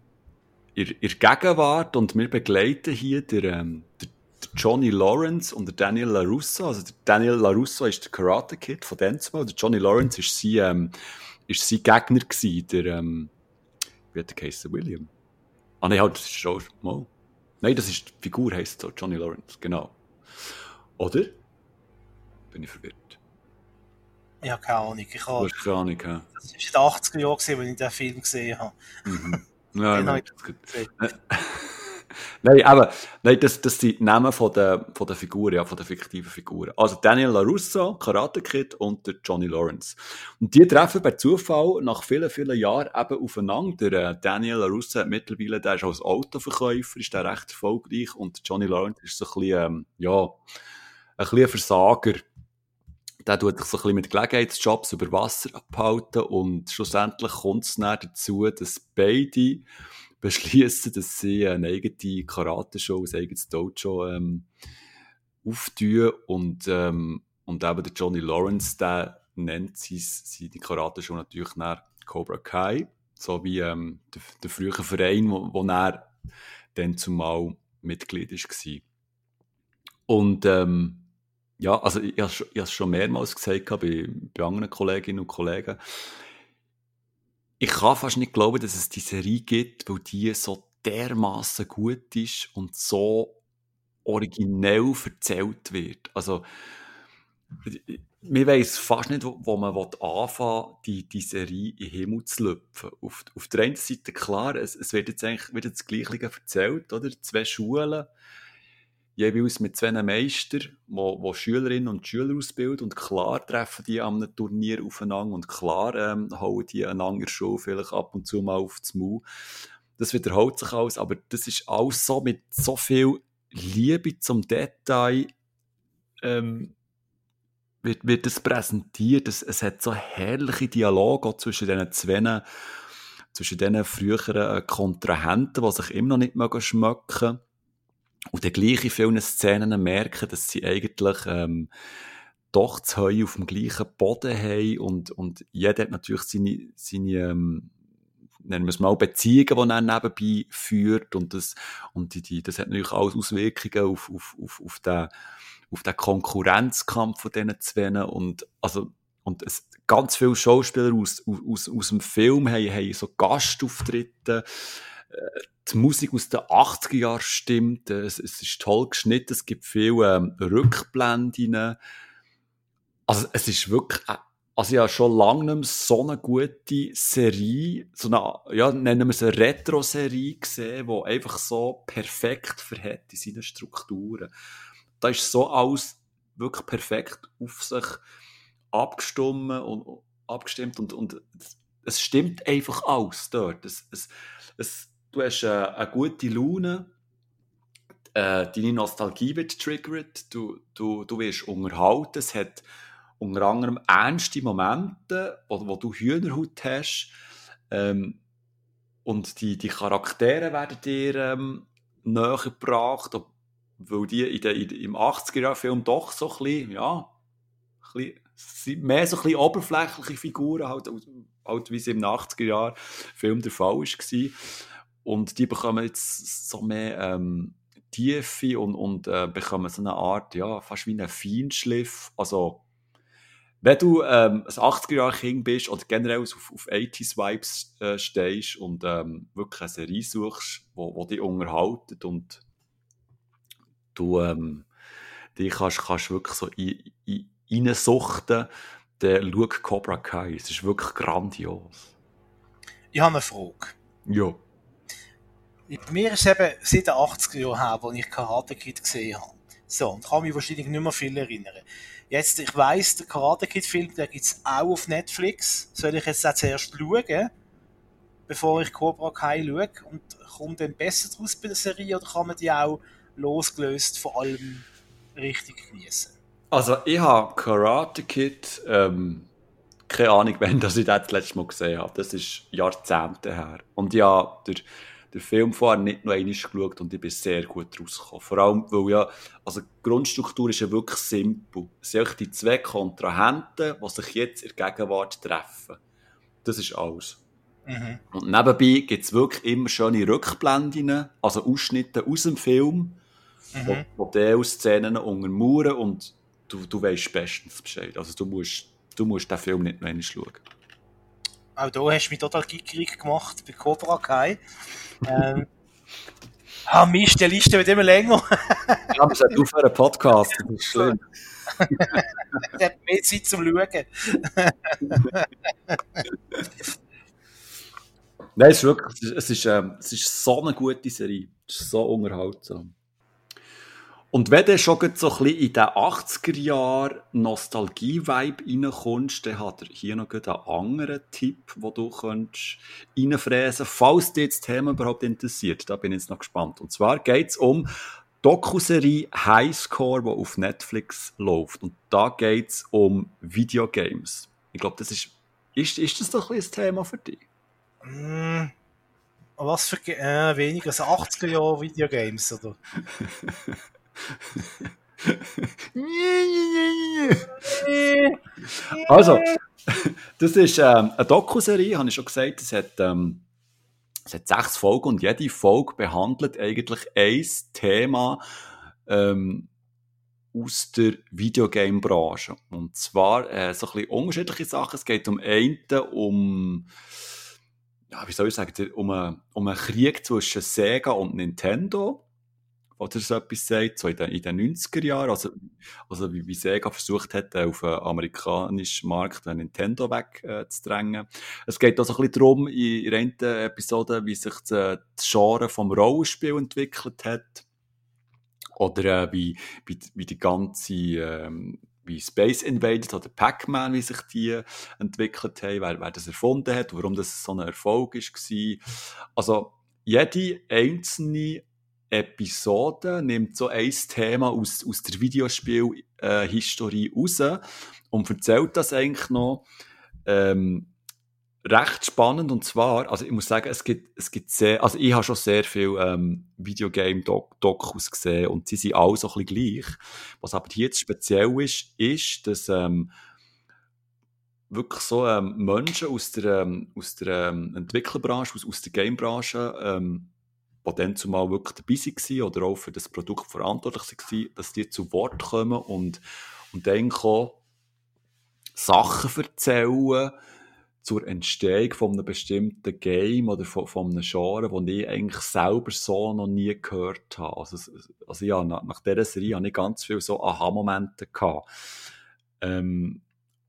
in, in Gegenwart und wir begleiten hier der, ähm, der Johnny Lawrence und der Daniel LaRusso. Also der Daniel LaRusso ist der Karate Kid von und der Johnny Lawrence ist sein, ähm, ist sein Gegner gewesen, der, ähm, wie hat der Casey William? Ah nein, halt, das ist schon mal. Nein, das ist die Figur, heisst so, Johnny Lawrence, genau. Oder? Bin ich verwirrt. Ich habe keine Ahnung. Ich Du habe, hast keine Ahnung, hä? das war in den 80er Jahren, als ich den Film gesehen habe. Mhm. Ja, Den nein, das. <laughs> Nein, aber nein, das, das sind die Namen von der, von der Figuren, ja, von der fiktiven Figuren. Also Daniel LaRusso, Karate Kid und der Johnny Lawrence. Und die treffen bei Zufall nach vielen, vielen Jahren eben aufeinander. Der äh, Daniel LaRusso hat mittlerweile, der ist als Autoverkäufer, ist der recht erfolgreich und Johnny Lawrence ist so ein bisschen, ähm, ja, ein bisschen Versager. Der tut sich so ein mit Gelegenheitsjobs über Wasser abhalten und schlussendlich kommt es dann dazu, dass beide <laughs> beschließen, dass sie eine eigene Karate-Show, ein eigenes Dojo ähm, auftun und, ähm, und eben der Johnny Lawrence, der nennt sie, die Karate-Show natürlich nach Cobra Kai, so wie ähm, der, der frühere Verein, wo, wo er dann zumal Mitglied war. Und ähm, ja, also ich, ich habe es schon mehrmals gesagt bei, bei anderen Kolleginnen und Kollegen, ich kann fast nicht glauben, dass es die Serie gibt, weil die so dermaßen gut ist und so originell erzählt wird. Also, mir weiss fast nicht, wo, wo man anfangen will, die, die Serie in den Himmel zu lüpfen. Auf, auf der einen Seite klar, es, es wird jetzt eigentlich wieder das Gleiche erzählt, oder? Zwei Schulen, jeweils mit zwei Meistern, wo, wo Schülerinnen und Schüler ausbilden und klar treffen die einem Turnier aufeinander und klar ähm, hauen die einander in der Schule vielleicht ab und zu mal auf das Maul. Das wiederholt sich alles, aber das ist alles so mit so viel Liebe zum Detail ähm, wird, wird das präsentiert. Es, es hat so herrliche Dialoge zwischen diesen zwei, zwischen diesen früheren äh, Kontrahenten, die sich immer noch nicht mögen schmecken und dann gleich in vielen Szenen merken, dass sie eigentlich ähm, doch das Heu auf dem gleichen Boden haben und, und jeder hat natürlich seine, seine ähm, nennen wir es mal Beziehungen, die er nebenbei führt und das, und die, die, das hat natürlich auch Auswirkungen auf, auf, auf, auf den, auf den Konkurrenzkampf von diesen zwei und, also, und es, ganz viele Schauspieler aus, aus, aus dem Film haben, haben so Gastauftritte, die Musik aus den 80er Jahren stimmt, es, es ist toll geschnitten, es gibt viele ähm, Rückblenden. Also es ist wirklich, äh, also ich habe schon lange nicht so eine gute Serie, so eine, ja, nennen wir es eine Retro-Serie gesehen, die einfach so perfekt verhält in seinen Strukturen. Da ist so alles wirklich perfekt auf sich abgestimmt und, abgestimmt und, und es stimmt einfach alles dort. Es, es, es, du hast äh, eine gute Laune, äh, deine Nostalgie wird triggert, du, du, du wirst unterhalten, es hat unter anderem ernste Momente, wo, wo du Hühnerhaut hast. Ähm, und die, die Charaktere werden dir ähm, näher gebracht, weil die in der, in, im 80er-Jahr-Film doch so ein bisschen, ja, ein bisschen, mehr so ein bisschen oberflächliche Figuren, halt, halt wie es im 80er-Jahr-Film der Fall war. Und die bekommen jetzt so mehr ähm, Tiefe und, und äh, bekommen so eine Art, ja, fast wie einen Feinschliff. Also, wenn du ähm, ein 80er-Jahre-Kind bist oder generell auf, auf 80s-Vibes äh, stehst und ähm, wirklich eine Serie suchst, wo, wo dich unterhaltet und du ähm, dich kannst, kannst wirklich so in, in, reinsuchten, dann schau Cobra Kai. Es ist wirklich grandios. Ich habe eine Frage. Ja. Mir ist eben seit den 80er Jahren her, als ich Karate Kid gesehen habe. So, und kann mich wahrscheinlich nicht mehr viel erinnern. Jetzt, ich weiss, der Karate Kid Film, der gibt es auch auf Netflix. Soll ich jetzt auch zuerst schauen, bevor ich Cobra Kai schaue? Und kommt dann besser draus bei der Serie oder kann man die auch losgelöst von allem richtig genießen? Also, ich habe Karate Kid, ähm, keine Ahnung, <laughs> wann dass ich das, das letzte Mal gesehen habe. Das ist Jahrzehnte her. Und ja, der, der Film vorher nicht noch einmal geschaut und ich bin sehr gut rausgekommen. Vor allem, weil ja, also die Grundstruktur ist ja wirklich simpel. Es sind die zwei Kontrahenten, die sich jetzt in der Gegenwart treffen. Das ist alles. Mhm. Und nebenbei gibt es wirklich immer schöne Rückblenden, also Ausschnitte aus dem Film, Mhm. wo, wo diese Szenen untermauern und du, du weißt bestens Bescheid. Also du musst, du musst den Film nicht noch einmal schauen. Auch da hast du mich total gickerig gemacht bei Cobra Kai. Ähm, <laughs> ah, Mist, die Liste wird immer länger. ja, wir sind auf einem Podcast, das ist schlimm. <laughs> Er hat mehr Zeit zum Schauen. Nein, es ist wirklich, es ist, ähm, es ist so eine gute Serie. Es ist so unterhaltsam. Und wenn du schon so ein bisschen in den 80er Jahren Nostalgie-Vibe reinkommst, dann hat er hier noch einen anderen Tipp, den du könntest reinfräsen falls dich das Thema überhaupt interessiert. Da bin ich jetzt noch gespannt. Und zwar geht es um Dokuserie Highscore, die auf Netflix läuft. Und da geht es um Videogames. Ich glaube, das ist, ist, ist das doch ein, ein Thema für dich? Mm, was für äh, weniger als 80er Jahre Videogames, oder? <laughs> <laughs> also, das ist ähm, eine Dokuserie, habe ich schon gesagt. Es hat, ähm, hat sechs Folgen und jede Folge behandelt eigentlich ein Thema ähm, aus der Videogame-Branche. Und zwar äh, so ein bisschen unterschiedliche Sachen. Es geht um einen, um ja, wie soll ich sagen, um einen, um einen Krieg zwischen Sega und Nintendo oder so etwas sagt, so in den, in den 90er Jahren, also, also wie, wie Sega versucht hat, auf den amerikanischen Markt Nintendo wegzudrängen. Äh, es geht auch so ein bisschen darum, in, in einer Episode, wie sich das, das Genre vom Rollenspiel entwickelt hat. Oder äh, wie, wie, wie die ganze ähm, wie Space Invaders oder Pac-Man, wie sich die entwickelt haben, wer, wer das erfunden hat, warum das so ein Erfolg war. Also jede einzelne Episode nimmt so ein Thema aus, aus der Videospielhistorie äh, raus und erzählt das eigentlich noch ähm, recht spannend und zwar, also ich muss sagen, es gibt, es gibt sehr, also ich habe schon sehr viel ähm, Videogame-Dokus gesehen und sie sind alle so ein bisschen gleich. Was aber hier jetzt speziell ist, ist, dass ähm, wirklich so ähm, Menschen aus der, ähm, aus der ähm, Entwicklerbranche, aus, aus der Gamebranche ähm, die dann zumal wirklich dabei waren oder auch für das Produkt verantwortlich waren, dass die zu Wort kommen und, und dann auch Sachen erzählen zur Entstehung von einem bestimmten Game oder von, von einem Genre, das ich eigentlich selber so noch nie gehört habe. Also, also ja, nach, nach dieser Serie hatte ich ganz viele so Aha-Momente. Ähm,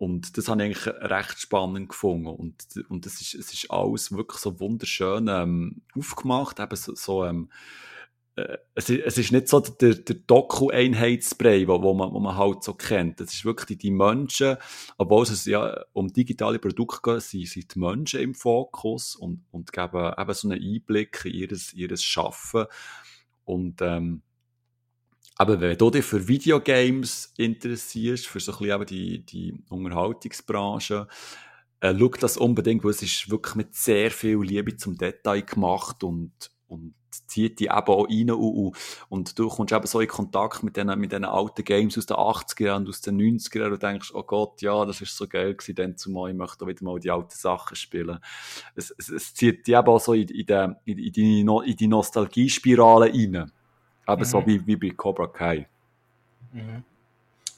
und das habe ich eigentlich recht spannend gefunden. Und, und das ist, es ist alles wirklich so wunderschön ähm, aufgemacht. Eben so, so ähm, äh, es, ist, es ist nicht so der, der Doku-Einheitsspray, wo, wo, man, wo man halt so kennt. Es ist wirklich die, Menschen, obwohl es ja um digitale Produkte geht, sind, sind die Menschen im Fokus und, und geben eben so einen Einblick in ihres, ihres Schaffen. Und ähm, aber wenn du dich für Videogames interessierst, für so ein bisschen die, die Unterhaltungsbranche, äh, schau das unbedingt, weil es ist wirklich mit sehr viel Liebe zum Detail gemacht und, und zieht die eben auch rein und, und du kommst eben so in Kontakt mit diesen mit alten Games aus den 80er und aus den 90er Jahren und denkst, oh Gott, ja, das ist so geil gewesen, dann zumal, ich möchte auch wieder mal die alten Sachen spielen. Es, es, es zieht die eben auch so in, in, die, in, die, in die Nostalgiespirale rein. Aber mhm. so wie, wie bei Cobra Kai. Mhm.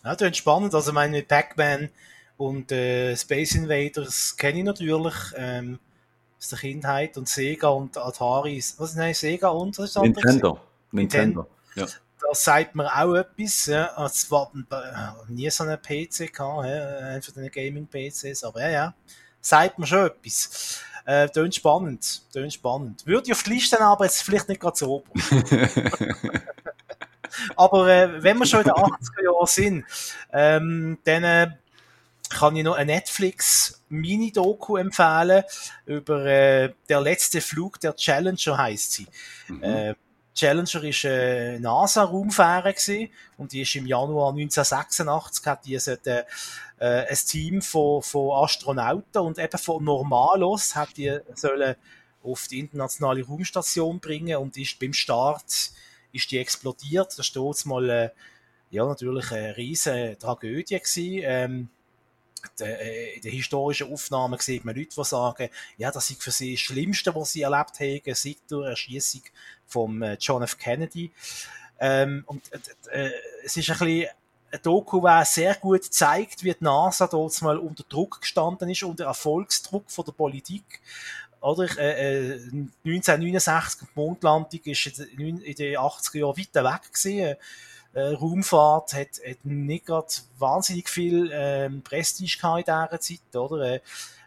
Ja, das ist spannend. Also meine Pac-Man und äh, Space Invaders kenne ich natürlich ähm, aus der Kindheit und Sega und Atari. Was nein, Sega und was ist Nintendo. Nintendo. Ja. Das sagt mir auch etwas. Ja. Es war äh, nie so einen PC gehabt, ja, einfach den Gaming-PCs, aber ja, ja, sagt mir schon etwas. Äh, tönt spannend, tönt spannend. Würde ich auf die Liste aber jetzt vielleicht nicht gerade so oben. <laughs> aber äh, wenn wir schon in den 80er Jahren sind, ähm, dann äh, kann ich noch eine Netflix Mini-Doku empfehlen über äh, der letzte Flug der Challenger heißt sie. Mhm. Äh, Challenger ist eine NASA-Raumfähre und die ist im Januar 1986 hat die sollte, äh, ein Team von, von Astronauten und eben von Normalos hat die sollen auf die internationale Raumstation bringen und ist beim Start ist die explodiert. Das war mal äh, ja natürlich eine riesige Tragödie gewesen. Ähm, äh, in den historischen Aufnahmen sieht man Leute, die sagen, ja, das ist für sie das Schlimmste, was sie erlebt haben, seit der Erschießung von äh, John F. Kennedy. Ähm, und äh, äh, es ist ein bisschen ein Doku, der sehr gut zeigt, wie die NASA dort mal unter Druck gestanden ist, unter Erfolgsdruck von der Politik. Oder, äh, 1969, die Mondlandung ist in den 80er Jahren weiter weg gewesen. Äh, Raumfahrt hat, hat nicht gerade wahnsinnig viel ähm, Prestige gehabt in dieser Zeit, oder? Äh,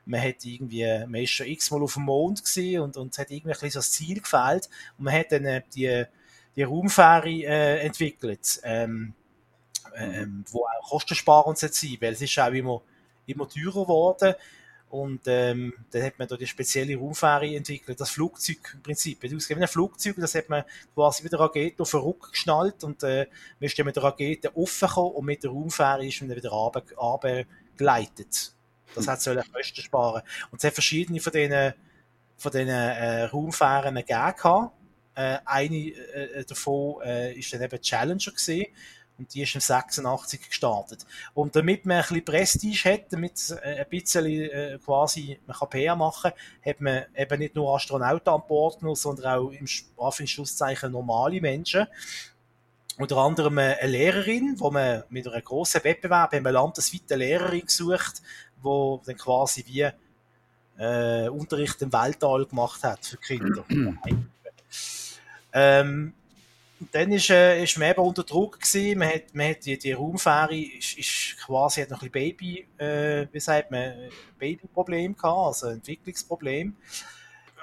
man hat irgendwie, man ist schon x-mal auf dem Mond gesehen und, und hat irgendwie ein bisschen das Ziel gefällt und man hat dann äh, die, die Raumfähre äh, entwickelt, ähm, ähm, wo auch kostensparend sein weil es ist auch immer, immer teurer geworden. Und ähm, dann hat man da die spezielle Raumfähre entwickelt, das Flugzeug im Prinzip. Das ein Flugzeug, das hat man quasi mit der Rakete auf den Rücken geschnallt und äh, man ist dann mit der Rakete offen gekommen und mit der Raumfähre ist man dann wieder runtergeleitet. Das hat sollen Kosten sparen. Und es hat verschiedene von diesen, von diesen äh, Raumfähren gegeben. Äh, eine äh, davon äh, ist dann eben Challenger gewesen. Und die ist im 86 gestartet. Und damit man ein bisschen Prestige hat, damit äh, ein bisschen äh, quasi man kann PR machen hat man eben nicht nur Astronauten an Bord genommen, sondern auch im Anführungszeichen normale Menschen. Unter anderem eine Lehrerin, wo man mit einem grossen Wettbewerb wir landesweit eine Lehrerin gesucht, wo dann quasi wie äh, Unterricht im Weltall gemacht hat für Kinder. <clears throat> ähm, dann ist, äh, ist man eben unter Druck gewesen. Man hat, man hat die, die Raumfähre ist, ist quasi hat noch ein bisschen Baby, äh, wie sagt man, Babyproblem gehabt, also Entwicklungsproblem.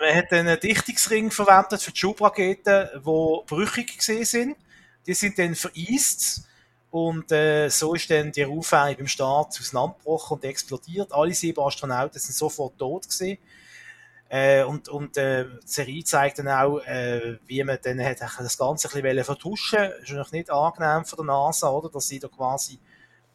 Man hat einen Dichtungsring verwendet für die Schubraketen, die brüchig gesehen sind. Die sind dann vereist und äh, so ist dann die Raumfähre beim Start auseinandergebrochen und explodiert. Alle sieben Astronauten sind sofort tot gewesen. Äh, und und äh, die Serie zeigt dann auch, äh, wie man dann hat das Ganze ein bisschen vertuschen wollte. Ist natürlich nicht angenehm für die NASA, oder? Dass sie da quasi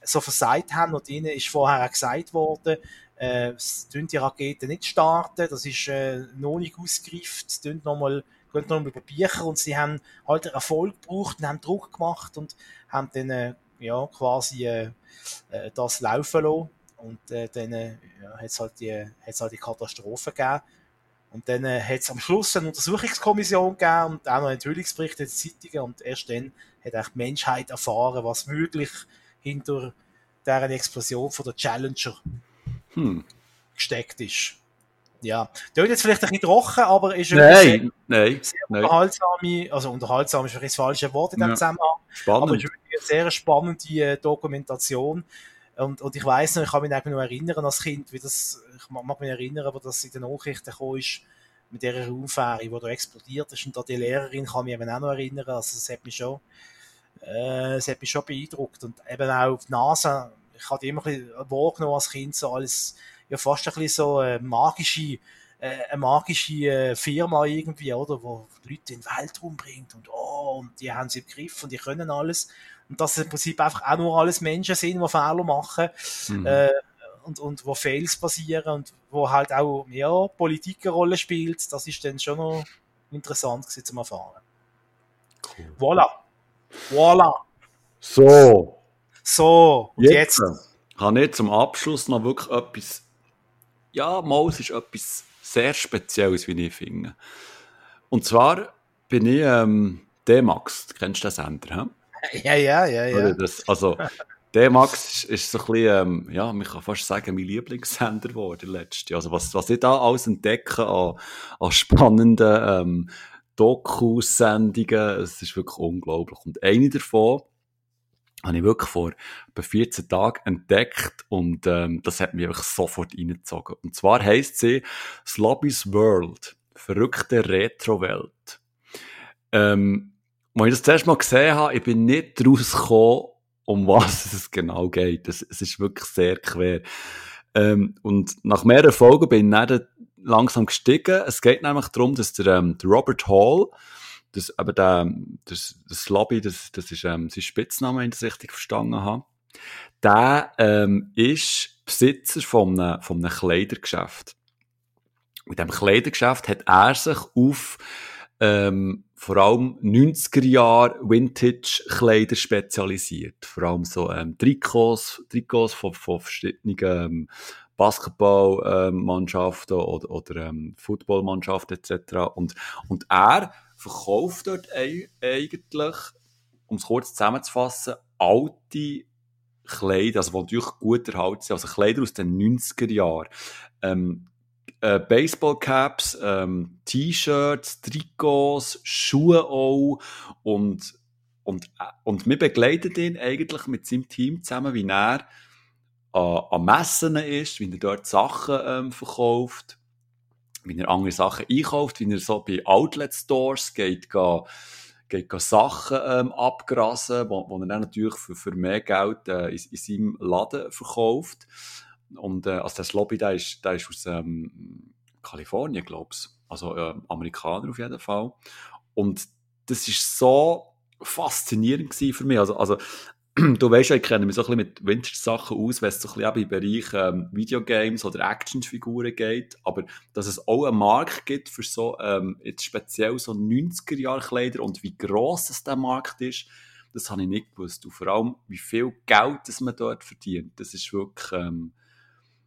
so versagt haben. Und ihnen ist vorher auch gesagt worden, äh, die Raketen nicht starten. Das ist äh, noch nicht ausgereift. Tun nochmal, gehen über Bücher. Und sie haben halt Erfolg gebraucht und haben Druck gemacht und haben dann, äh, ja, quasi, äh, äh das laufen lassen. Und äh, dann äh, ja, hat es halt, halt die Katastrophe gegeben. Und dann äh, hat es am Schluss eine Untersuchungskommission gegeben und auch noch Enthüllungsberichte in Zeitungen und erst dann hat auch die Menschheit erfahren, was möglich hinter deren Explosion von der Challenger hm. gesteckt ist. Ja, das ist jetzt vielleicht ein bisschen trocken, aber ist nein, sehr, nein, sehr unterhaltsame, also unterhaltsam ist das falsche Wort in dem ja. Zusammenhang, Spannend. aber es ist eine sehr spannende äh, Dokumentation und, und ich weiß noch, ich kann mich einfach noch erinnern als Kind, wie das, ich mag mich erinnern, wo das in den Nachrichten gekommen ist, mit dieser Raumfähre, die da explodiert ist. Und da die Lehrerin kann mich eben auch noch erinnern. Also, das hat mich schon, äh, hat mich schon beeindruckt. Und eben auch die NASA, ich hatte immer ein bisschen wahrgenommen als Kind, so alles, ja, fast ein bisschen so äh, magische, eine magische äh, Firma irgendwie, oder, wo die Leute in den Weltraum bringt und, oh, und die haben sie im Griff und die können alles. Und dass es im Prinzip einfach auch nur alles Menschen sind, die Fehler machen mhm. äh, und, und wo Fails passieren und wo halt auch ja, Politik eine Rolle spielt, das ist dann schon noch interessant gewesen zum Erfahren. Cool. Voilà. Voilà. So. So, und jetzt, jetzt habe ich zum Abschluss noch wirklich etwas, ja, Maus ist etwas sehr Spezielles, wie ich finde. Und zwar bin ich ähm, D-Max, du kennst den Sender, hm? <laughs> Ja, ja, ja, ja. Das, also, der Max ist so ein bisschen, ähm, ja, man kann fast sagen, mein Lieblingssender geworden letztes Also, was, was ich da alles entdecke an, an spannenden ähm, Doku-Sendungen, es ist wirklich unglaublich. Und eine davon habe ich wirklich vor etwa 14 Tagen entdeckt und ähm, das hat mich wirklich sofort reingezogen. Und zwar heisst sie Slobby's World, verrückte Retro-Welt. Ähm, als ich das zuerst mal gesehen habe, ich bin nicht daraus gekommen, um was <laughs> es genau geht. Es, es ist wirklich sehr quer. Ähm, und nach mehreren Folgen bin ich dann langsam gestiegen. Es geht nämlich darum, dass der, ähm, der Robert Hall, das, aber der, das, das Lobby, das, das ist ähm, sein Spitzname, wenn ich das richtig verstanden habe, der ähm, ist Besitzer von einem, von einem Kleidergeschäft. Mit dem Kleidergeschäft hat er sich auf ähm, vor allem 90er Jahre Vintage-Kleider spezialisiert. Vor allem so ähm, Trikots, Trikots von, von verschiedenen ähm, Basketballmannschaften ähm, oder, oder ähm, Footballmannschaften etc. Und, und er verkauft dort eigentlich, um es kurz zusammenzufassen, alte Kleider, also die natürlich gut erhalten sind, also Kleider aus den 90er Jahren. Ähm, äh, Baseballcaps, ähm, T-Shirts, Trikots, Schuhe auch und, und, äh, und wir begleiten ihn eigentlich mit seinem Team zusammen, wie er an, an Messen ist, wie er dort Sachen ähm, verkauft, wie er andere Sachen einkauft, wie er so bei Outlet-Stores geht, geht, geht, geht Sachen ähm, abgrasen, wo, wo er dann natürlich für, für mehr Geld äh, in, in seinem Laden verkauft. Und äh, also das Lobby, der ist, der ist aus ähm, Kalifornien, glaube ich. Also äh, Amerikaner auf jeden Fall. Und das ist so faszinierend für mich. Also, also du weißt ja, ich kenne mich so ein bisschen mit Vintage-Sachen aus, wenn es so ein bisschen im Bereich ähm, Videogames oder Actionfiguren geht, aber dass es auch einen Markt gibt für so, ähm, jetzt speziell so 90er-Jahre-Kleider und wie gross es der Markt ist, das habe ich nicht gewusst. Und vor allem, wie viel Geld das man dort verdient. Das ist wirklich, ähm,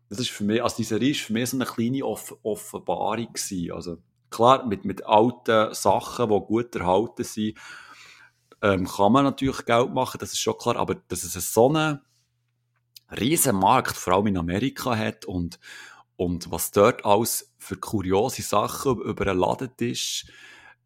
das ist für mich, also diese Serie ist für mich so eine kleine Off Offenbarung gewesen. Also klar, mit, mit alten Sachen, die gut erhalten sind, ähm, kann man natürlich Geld machen, das ist schon klar, aber dass es so einen riesen Markt, vor allem in Amerika hat und, und was dort alles für kuriose Sachen über einen Ladentisch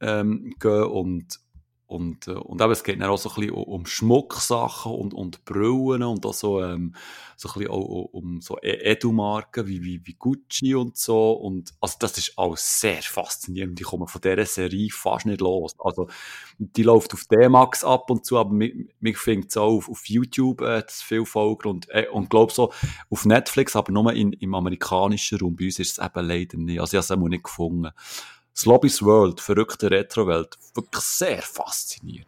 ähm, gehen und, und, äh, und eben, es geht dann auch so ein bisschen um Schmucksachen und, und Brillen und auch so, ähm, so ein bisschen auch um so e-, Edu-Marken wie, wie, wie Gucci und so. Und, also das ist alles sehr faszinierend. Die kommen von dieser Serie fast nicht los. Also, die läuft auf D-Max ab und zu, aber mich, mich findet es auch auf, auf YouTube äh, viel Folgen und, äh, und glaube so auf Netflix, aber nur in, im amerikanischen Raum. Bei uns ist es eben leider nicht. Also ich habe es auch nicht gefunden. Slobby's World, verrückte Retro-Welt, wirklich sehr faszinierend.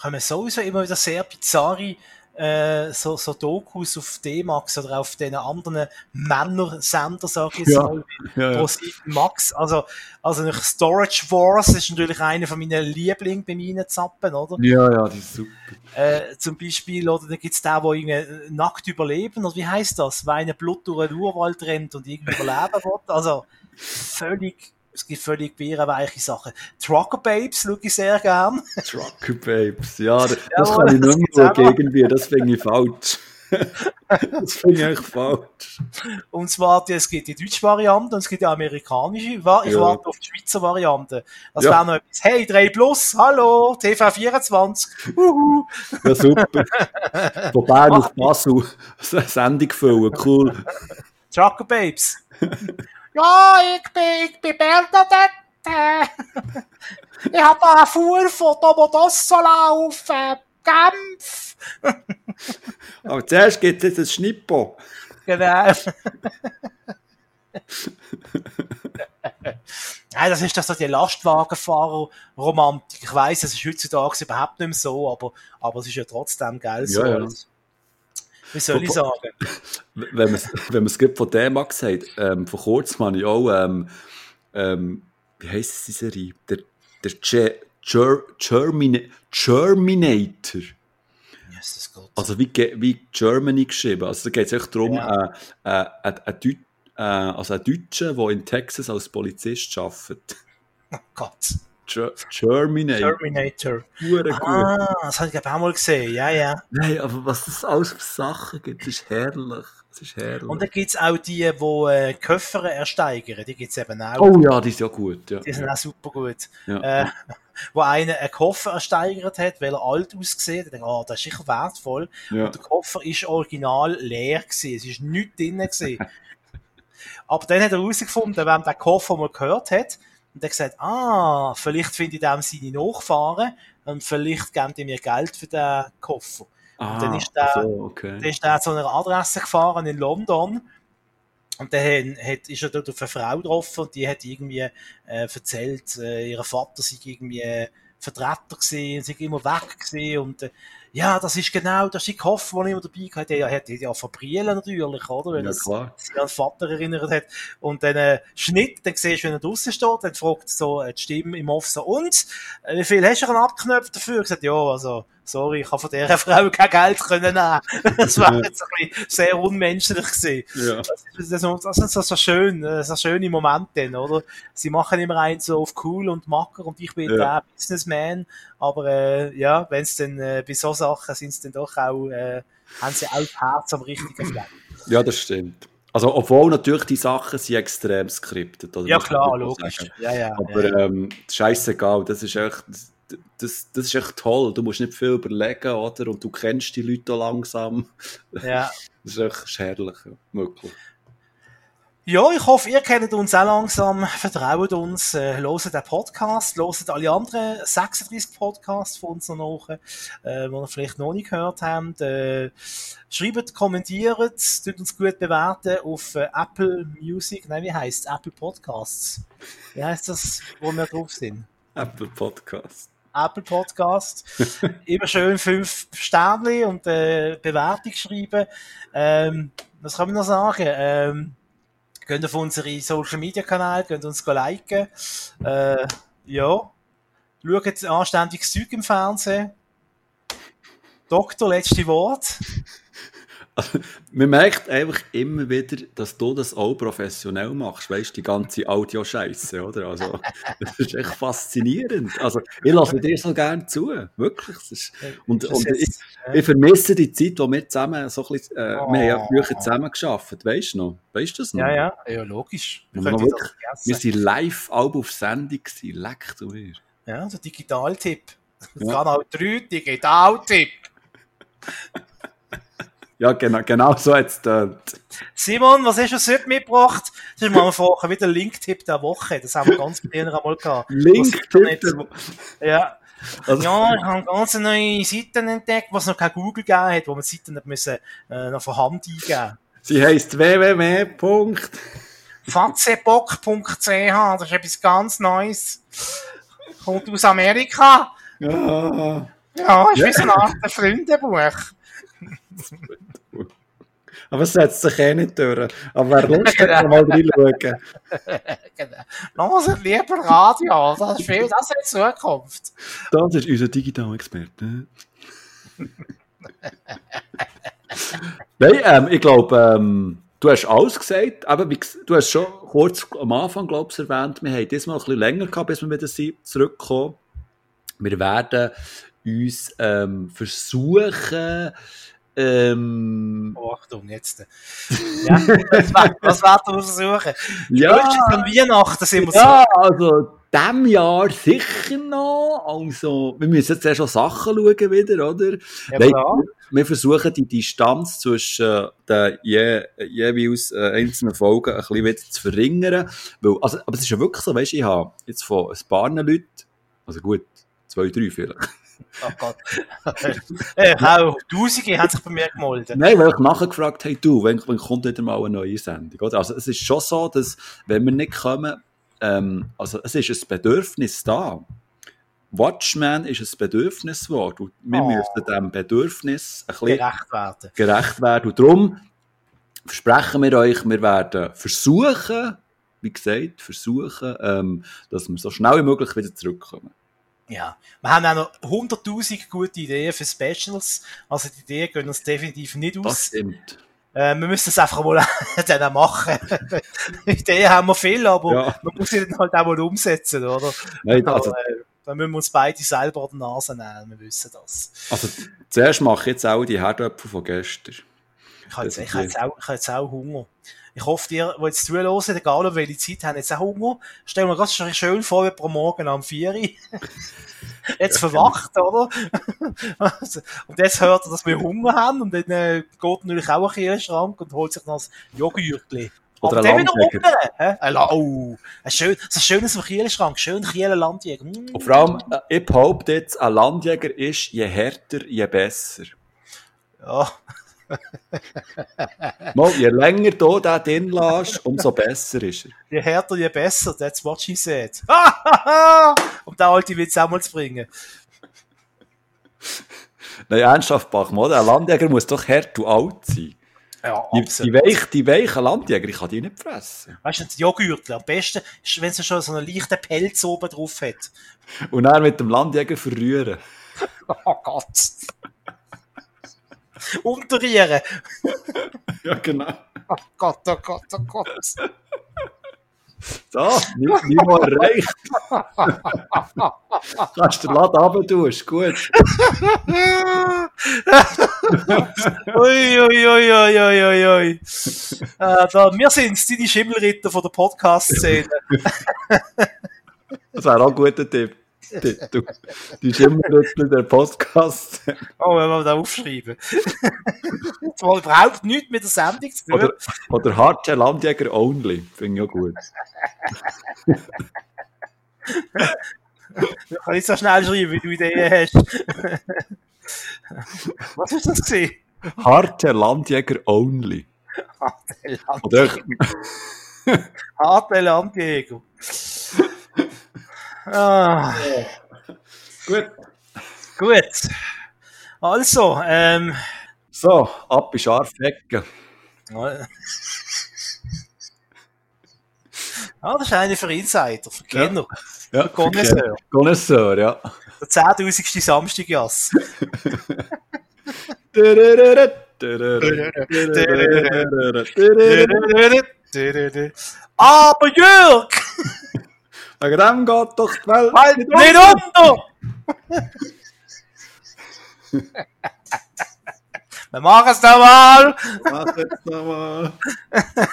Kommen sowieso immer wieder sehr bizarre äh, so, so Dokus auf D-Max oder auf den anderen Männersender, sag ich Ja, mal, ja, ja. Max. Also, also Storage Wars ist natürlich einer von meinen Lieblingen bei meinen Zappen, oder? Ja, ja, die ist super. Äh, zum Beispiel, oder dann gibt's da, wo irgendwie nackt überleben, oder wie heißt das? Weil einer Blut durch den Urwald rennt und irgendwie überleben wird. Also, völlig, es gibt völlig bierenweiche Sachen. Trucker Babes schaue ich sehr gern. Trucker Babes, ja, <laughs> das, Jawohl, kann ich das nicht mehr irgendwie, das finde ich falsch. <laughs> das finde ich echt falsch. Und zwar, es gibt die deutsche Variante und es gibt die amerikanische. Ich Ja. warte auf die Schweizer Variante. Das Ja. wäre noch etwas. Hey, 3 Plus, hallo, TV24. Uhu. Ja, super. <laughs> Von Bern auf Basel, Sendung füllen, cool. Trucker Babes. Ja, ich bin, ich bin Bernadette. ich habe da ein Fuhrfoto, wo das so laufen. Genf. Aber zuerst gibt es jetzt ein Schnippo. Genau. Nein, das ist doch so die Lastwagenfahrer-Romantik. Ich weiss, es ist heutzutage überhaupt nicht mehr so, aber, aber es ist ja trotzdem geil so. Ja, ja. Wie soll ich sagen? <laughs> Wenn man es gerade von D-Max sagt, ähm, vor kurzem habe ich auch, ähm, ähm, wie heisst die Serie? Der, der Ge Ger Germina Germinator. Also wie, wie Germany geschrieben. Also da geht es echt darum, Ja. äh, äh, ein, ein, Deut äh, also ein Deutscher, der in Texas als Polizist arbeitet. Oh Gott. Terminator. Gut. Ah, das habe ich glaube auch mal gesehen. Ja, ja. Nein, aber was es alles für Sachen gibt, das ist herrlich. Das ist herrlich. Und dann gibt es auch die, die äh, Köffer ersteigern. Die gibt es eben auch. oh ja, die ist ja gut. Ja. Die sind auch super gut. Ja. Äh, wo einer einen Koffer ersteigert hat, weil er alt aussieht. Ich denke, oh, das ist sicher wertvoll. Ja. Und der Koffer ist original leer gewesen. Es ist nichts drin gewesen. <laughs> Aber dann hat er herausgefunden, wenn er den Koffer mal gehört hat, und er gesagt, ah, vielleicht finde ich dem seine Nachfahren und vielleicht geben die mir Geld für den Koffer. Ah, dann ist der- so, okay. Dann ist er zu einer Adresse gefahren in London. Und dann hat, ist er dort auf eine Frau getroffen und die hat irgendwie äh, erzählt, äh, ihr Vater sei irgendwie Vertreter gesehen, sei immer weg gesehen und äh, ja, das ist genau, das ist die Koffer, die ich immer dabei hatte. Er hat ja verbrielen natürlich, oder? Weil Ja, klar. sich an den Vater erinnert hat. Und dann äh, Schnitt, dann siehst du, wenn er draußen steht, dann fragt so äh, die Stimme im Off so, und, äh, wie viel hast du denn abgeknöpft dafür? Ich gesagt, ja, also, sorry, ich habe von dieser <laughs> Frau kein Geld können nehmen. Das war jetzt ein bisschen sehr unmenschlich gewesen. Ja. Das ist, das, ist- das ist so, schön, äh, so schöne Momente, oder? Sie machen immer eins so auf cool und macker und ich bin Ja. der Businessman, aber äh, ja, wenn es dann äh, bei so Sachen sind sie dann doch auch, äh, haben sie auch das Herz am richtigen Fleck. Ja, das stimmt. Also, obwohl natürlich die Sachen sind extrem skriptet. Oder Ja, klar, logisch. Ja, ja. Aber ja. ähm, scheißegal, das ist echt, das, das, ist echt toll. Du musst nicht viel überlegen, oder? Und du kennst die Leute auch langsam. ja. <laughs> Das ist echt das ist herrlich, ja. wirklich. Ja, ich hoffe, ihr kennt uns auch langsam, vertraut uns, äh, hört den Podcast, hört alle anderen 36 Podcasts von uns noch äh, die ihr vielleicht noch nicht gehört habt. Äh, schreibt, kommentiert, tut uns gut bewerten auf äh, Apple Music, nein, wie heisst Apple Podcasts? Wie heisst das, wo wir drauf sind? Apple Podcast. Apple Podcast. <laughs> Immer schön fünf Sterne und äh, Bewertung schreiben. Ähm, was kann man noch sagen? Ähm, könnt auf unsere Social Media Kanäle, könnt uns liken. Äh, ja. Schaut anständiges Zeug im Fernsehen. Doktor, letzte Wort. Man merkt einfach immer wieder, dass du das auch professionell machst, weißt du, die ganze Audio-Scheiße, oder? Also, <laughs> das ist echt faszinierend. Also, ich lasse dir so gerne zu, wirklich. Ist, und und ich, ich vermisse die Zeit, wo wir zusammen so ein bisschen, äh, Oh. wir haben ja früher zusammen gearbeitet, weißt du noch? Weißt du das noch? ja, ja, ja, logisch. Wir das wirklich, wir sind live alle auf Sendung gewesen, leck du mir. Ja, der Digitaltipp. Ja. Kanal 3, Digitaltipp. <laughs> Ja, genau, genau so getönt. Simon, was hast du heute mitgebracht? Das ist mal vorher wieder Link-Tipp der Woche. Das haben wir ganz früher einmal gehabt. Link, Was Internet- Tipp, Ja. Also- ja, ich habe ganz neue Seiten entdeckt, was noch kein Google gegeben hat, wo man Seiten nicht müssen, äh, noch von Hand eingeben sie heisst www. Fatzebock.ch, das ist etwas ganz Neues. Kommt aus Amerika. Ja. Ja, ist Ja. wie so eine Art Freundebuch. Aber es setzt sich eh nicht durch. Aber wer Lust hat, kann mal reinschauen. Genau. Hört lieber Radio, das ist viel, das ist Zukunft. Das ist unser Digitalexperte. <laughs> Nein, ähm, ich glaube, ähm, du hast alles gesagt, aber du hast schon kurz am Anfang, glaube ich, erwähnt, wir haben diesmal ein bisschen länger gehabt, bis wir wieder sind, zurückkommen. Wir werden uns ähm, versuchen, ähm, Oh, Achtung, jetzt. Ja, was, was werden wir versuchen? ja, Spätestens an Weihnachten sind wir Ja, also diesem Jahr sicher noch. Also, wir müssen jetzt erst schon Sachen schauen wieder, oder? so. Ja, klar. wir versuchen die Distanz zwischen den je, jeweils äh, einzelnen Folgen ein bisschen wieder zu verringern. Weil, also, aber es ist ja wirklich so, weißt du, ich habe jetzt von ein paar Leuten, also gut, zwei, drei vielleicht. Oh Gott. <laughs> äh, auch Tausende haben sich bei mir gemeldet. Nein, weil ich nachher gefragt habe, hey, du, wann, wann kommt wieder mal eine neue Sendung? Oder? Also es ist schon so, dass wenn wir nicht kommen, ähm, also es ist ein Bedürfnis da. Watchman ist ein Bedürfniswort und wir Oh. müssen diesem Bedürfnis ein bisschen Gerecht werden. gerecht werden. Und darum versprechen wir euch, wir werden versuchen, wie gesagt, versuchen, ähm, dass wir so schnell wie möglich wieder zurückkommen. Ja. Wir haben auch noch 100.000 gute Ideen für Specials. Also die Ideen gehen uns definitiv nicht Das aus. stimmt. Äh, wir müssen es einfach mal <laughs> dann machen. <laughs> Ideen haben wir viel, aber Ja. man muss sie dann halt auch mal umsetzen, oder? Nein, also, Aber, äh, dann müssen wir uns beide selber an die Nase nehmen, wir wissen das. also zuerst mache ich jetzt auch die Herdöpfel von gestern. Ich habe jetzt, Das ich habe jetzt, auch, ich habe jetzt auch Hunger. Ich hoffe, ihr, die jetzt zuhören, egal welche Zeit, haben jetzt auch Hunger. Stellen wir ganz schön vor, wie pro Morgen am 4 Uhr. <laughs> Jetzt verwacht, oder? <laughs> und jetzt hört er, dass wir Hunger haben und dann äh, geht natürlich auch in den Kühlschrank und holt sich noch ein Joghurtli. Oder Aber ein Landjäger. Ein Oh, ein, schön, so ein schönes Kühlschrank, schön Kieler Landjäger. Mm. Und vor allem, äh, ich behaupte jetzt, ein Landjäger ist, je härter, je besser. Ja, <laughs> Mal, je länger du den drin lässt, umso besser ist er. je härter, je besser. That's what she said. <laughs> um den alte Witz auch mal zu bringen. Nein, ernsthaft, Bachmann, ein Landjäger muss doch hart und alt sein. Ja, Die, absolut. die, weich, die weichen Landjäger, ich kann die nicht fressen. Weißt du, die Joghurt, am besten ist, wenn es schon so einen leichten Pelz oben drauf hat. Und dann mit dem Landjäger verrühren. <laughs> Oh Gott. Unterrieren. Ja, genau. Oh Gott, oh Gott, oh Gott. So, Niveau erreicht. Kannst du den Laden runter tun, ist gut. ui, ui, ui, ui, ui, ui, ui. Äh, da, wir sind die Schimmelritter von der Podcast-Szene. Das wäre auch ein guter Tipp. Die, du, die Schimmelrüttel der Podcast. Oh, wenn wir da aufschreiben. Das hat überhaupt nichts mit der Sendung zu tun. Oder, oder Harte Landjäger Only. Finde ich auch gut. Ich kann nicht so schnell schreiben, wie du Ideen hast. Was ist das gesehen? Harte Landjäger Only. Land Oder Harte Landjäger. Ah, gut. gut. Also, ähm. So, ab in scharf Ecken. Ah, das ist einer für Insider, für Ja. Kenner. Ja, Connoisseur. Connoisseur, ja. Der 10.000. Samstagjass. <laughs> <laughs> Aber Jörg! Wegen dem geht doch die Welt Halt nicht unter. <laughs> Wir machen es nochmal! Mach jetzt nochmal. <laughs>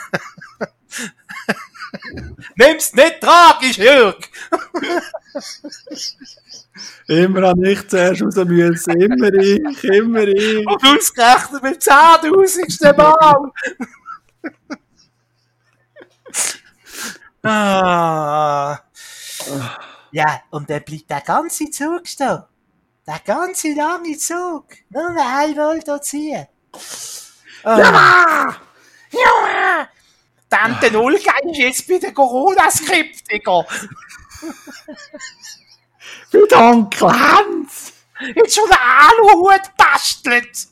Nimm's nicht tragisch, Jörg! <laughs> Immer an ich zuerst raus müssen. Immer ich, immer ich. Und ausgerechnet mit dem 10.000. Mal! ah. Ja, und dann bleibt der ganze Zug stehen. Der ganze lange Zug. Nur einmal da ziehen. Ah. Ja! Ja! Tante Nulge ist jetzt bei der Corona-Skriptiker. Wie der Onkel Hans. Jetzt schon der Aluhut bastelt.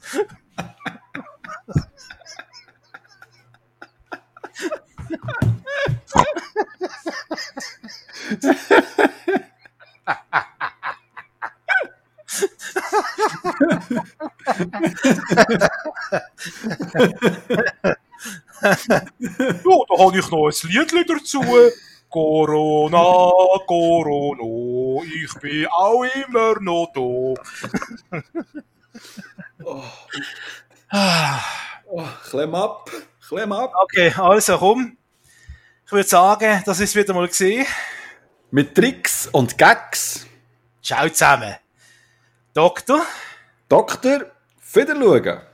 Ja, da habe ich noch ein Lied dazu. Corona, Corona, ich bin auch immer noch da. Ah, Oh, klemm ab, klemm ab. okay, also komm. Ich würde sagen, das ist wieder mal gesehen. Mit Tricks und Gags. Ciao zusammen. Doktor. Doktor, wieder schauen.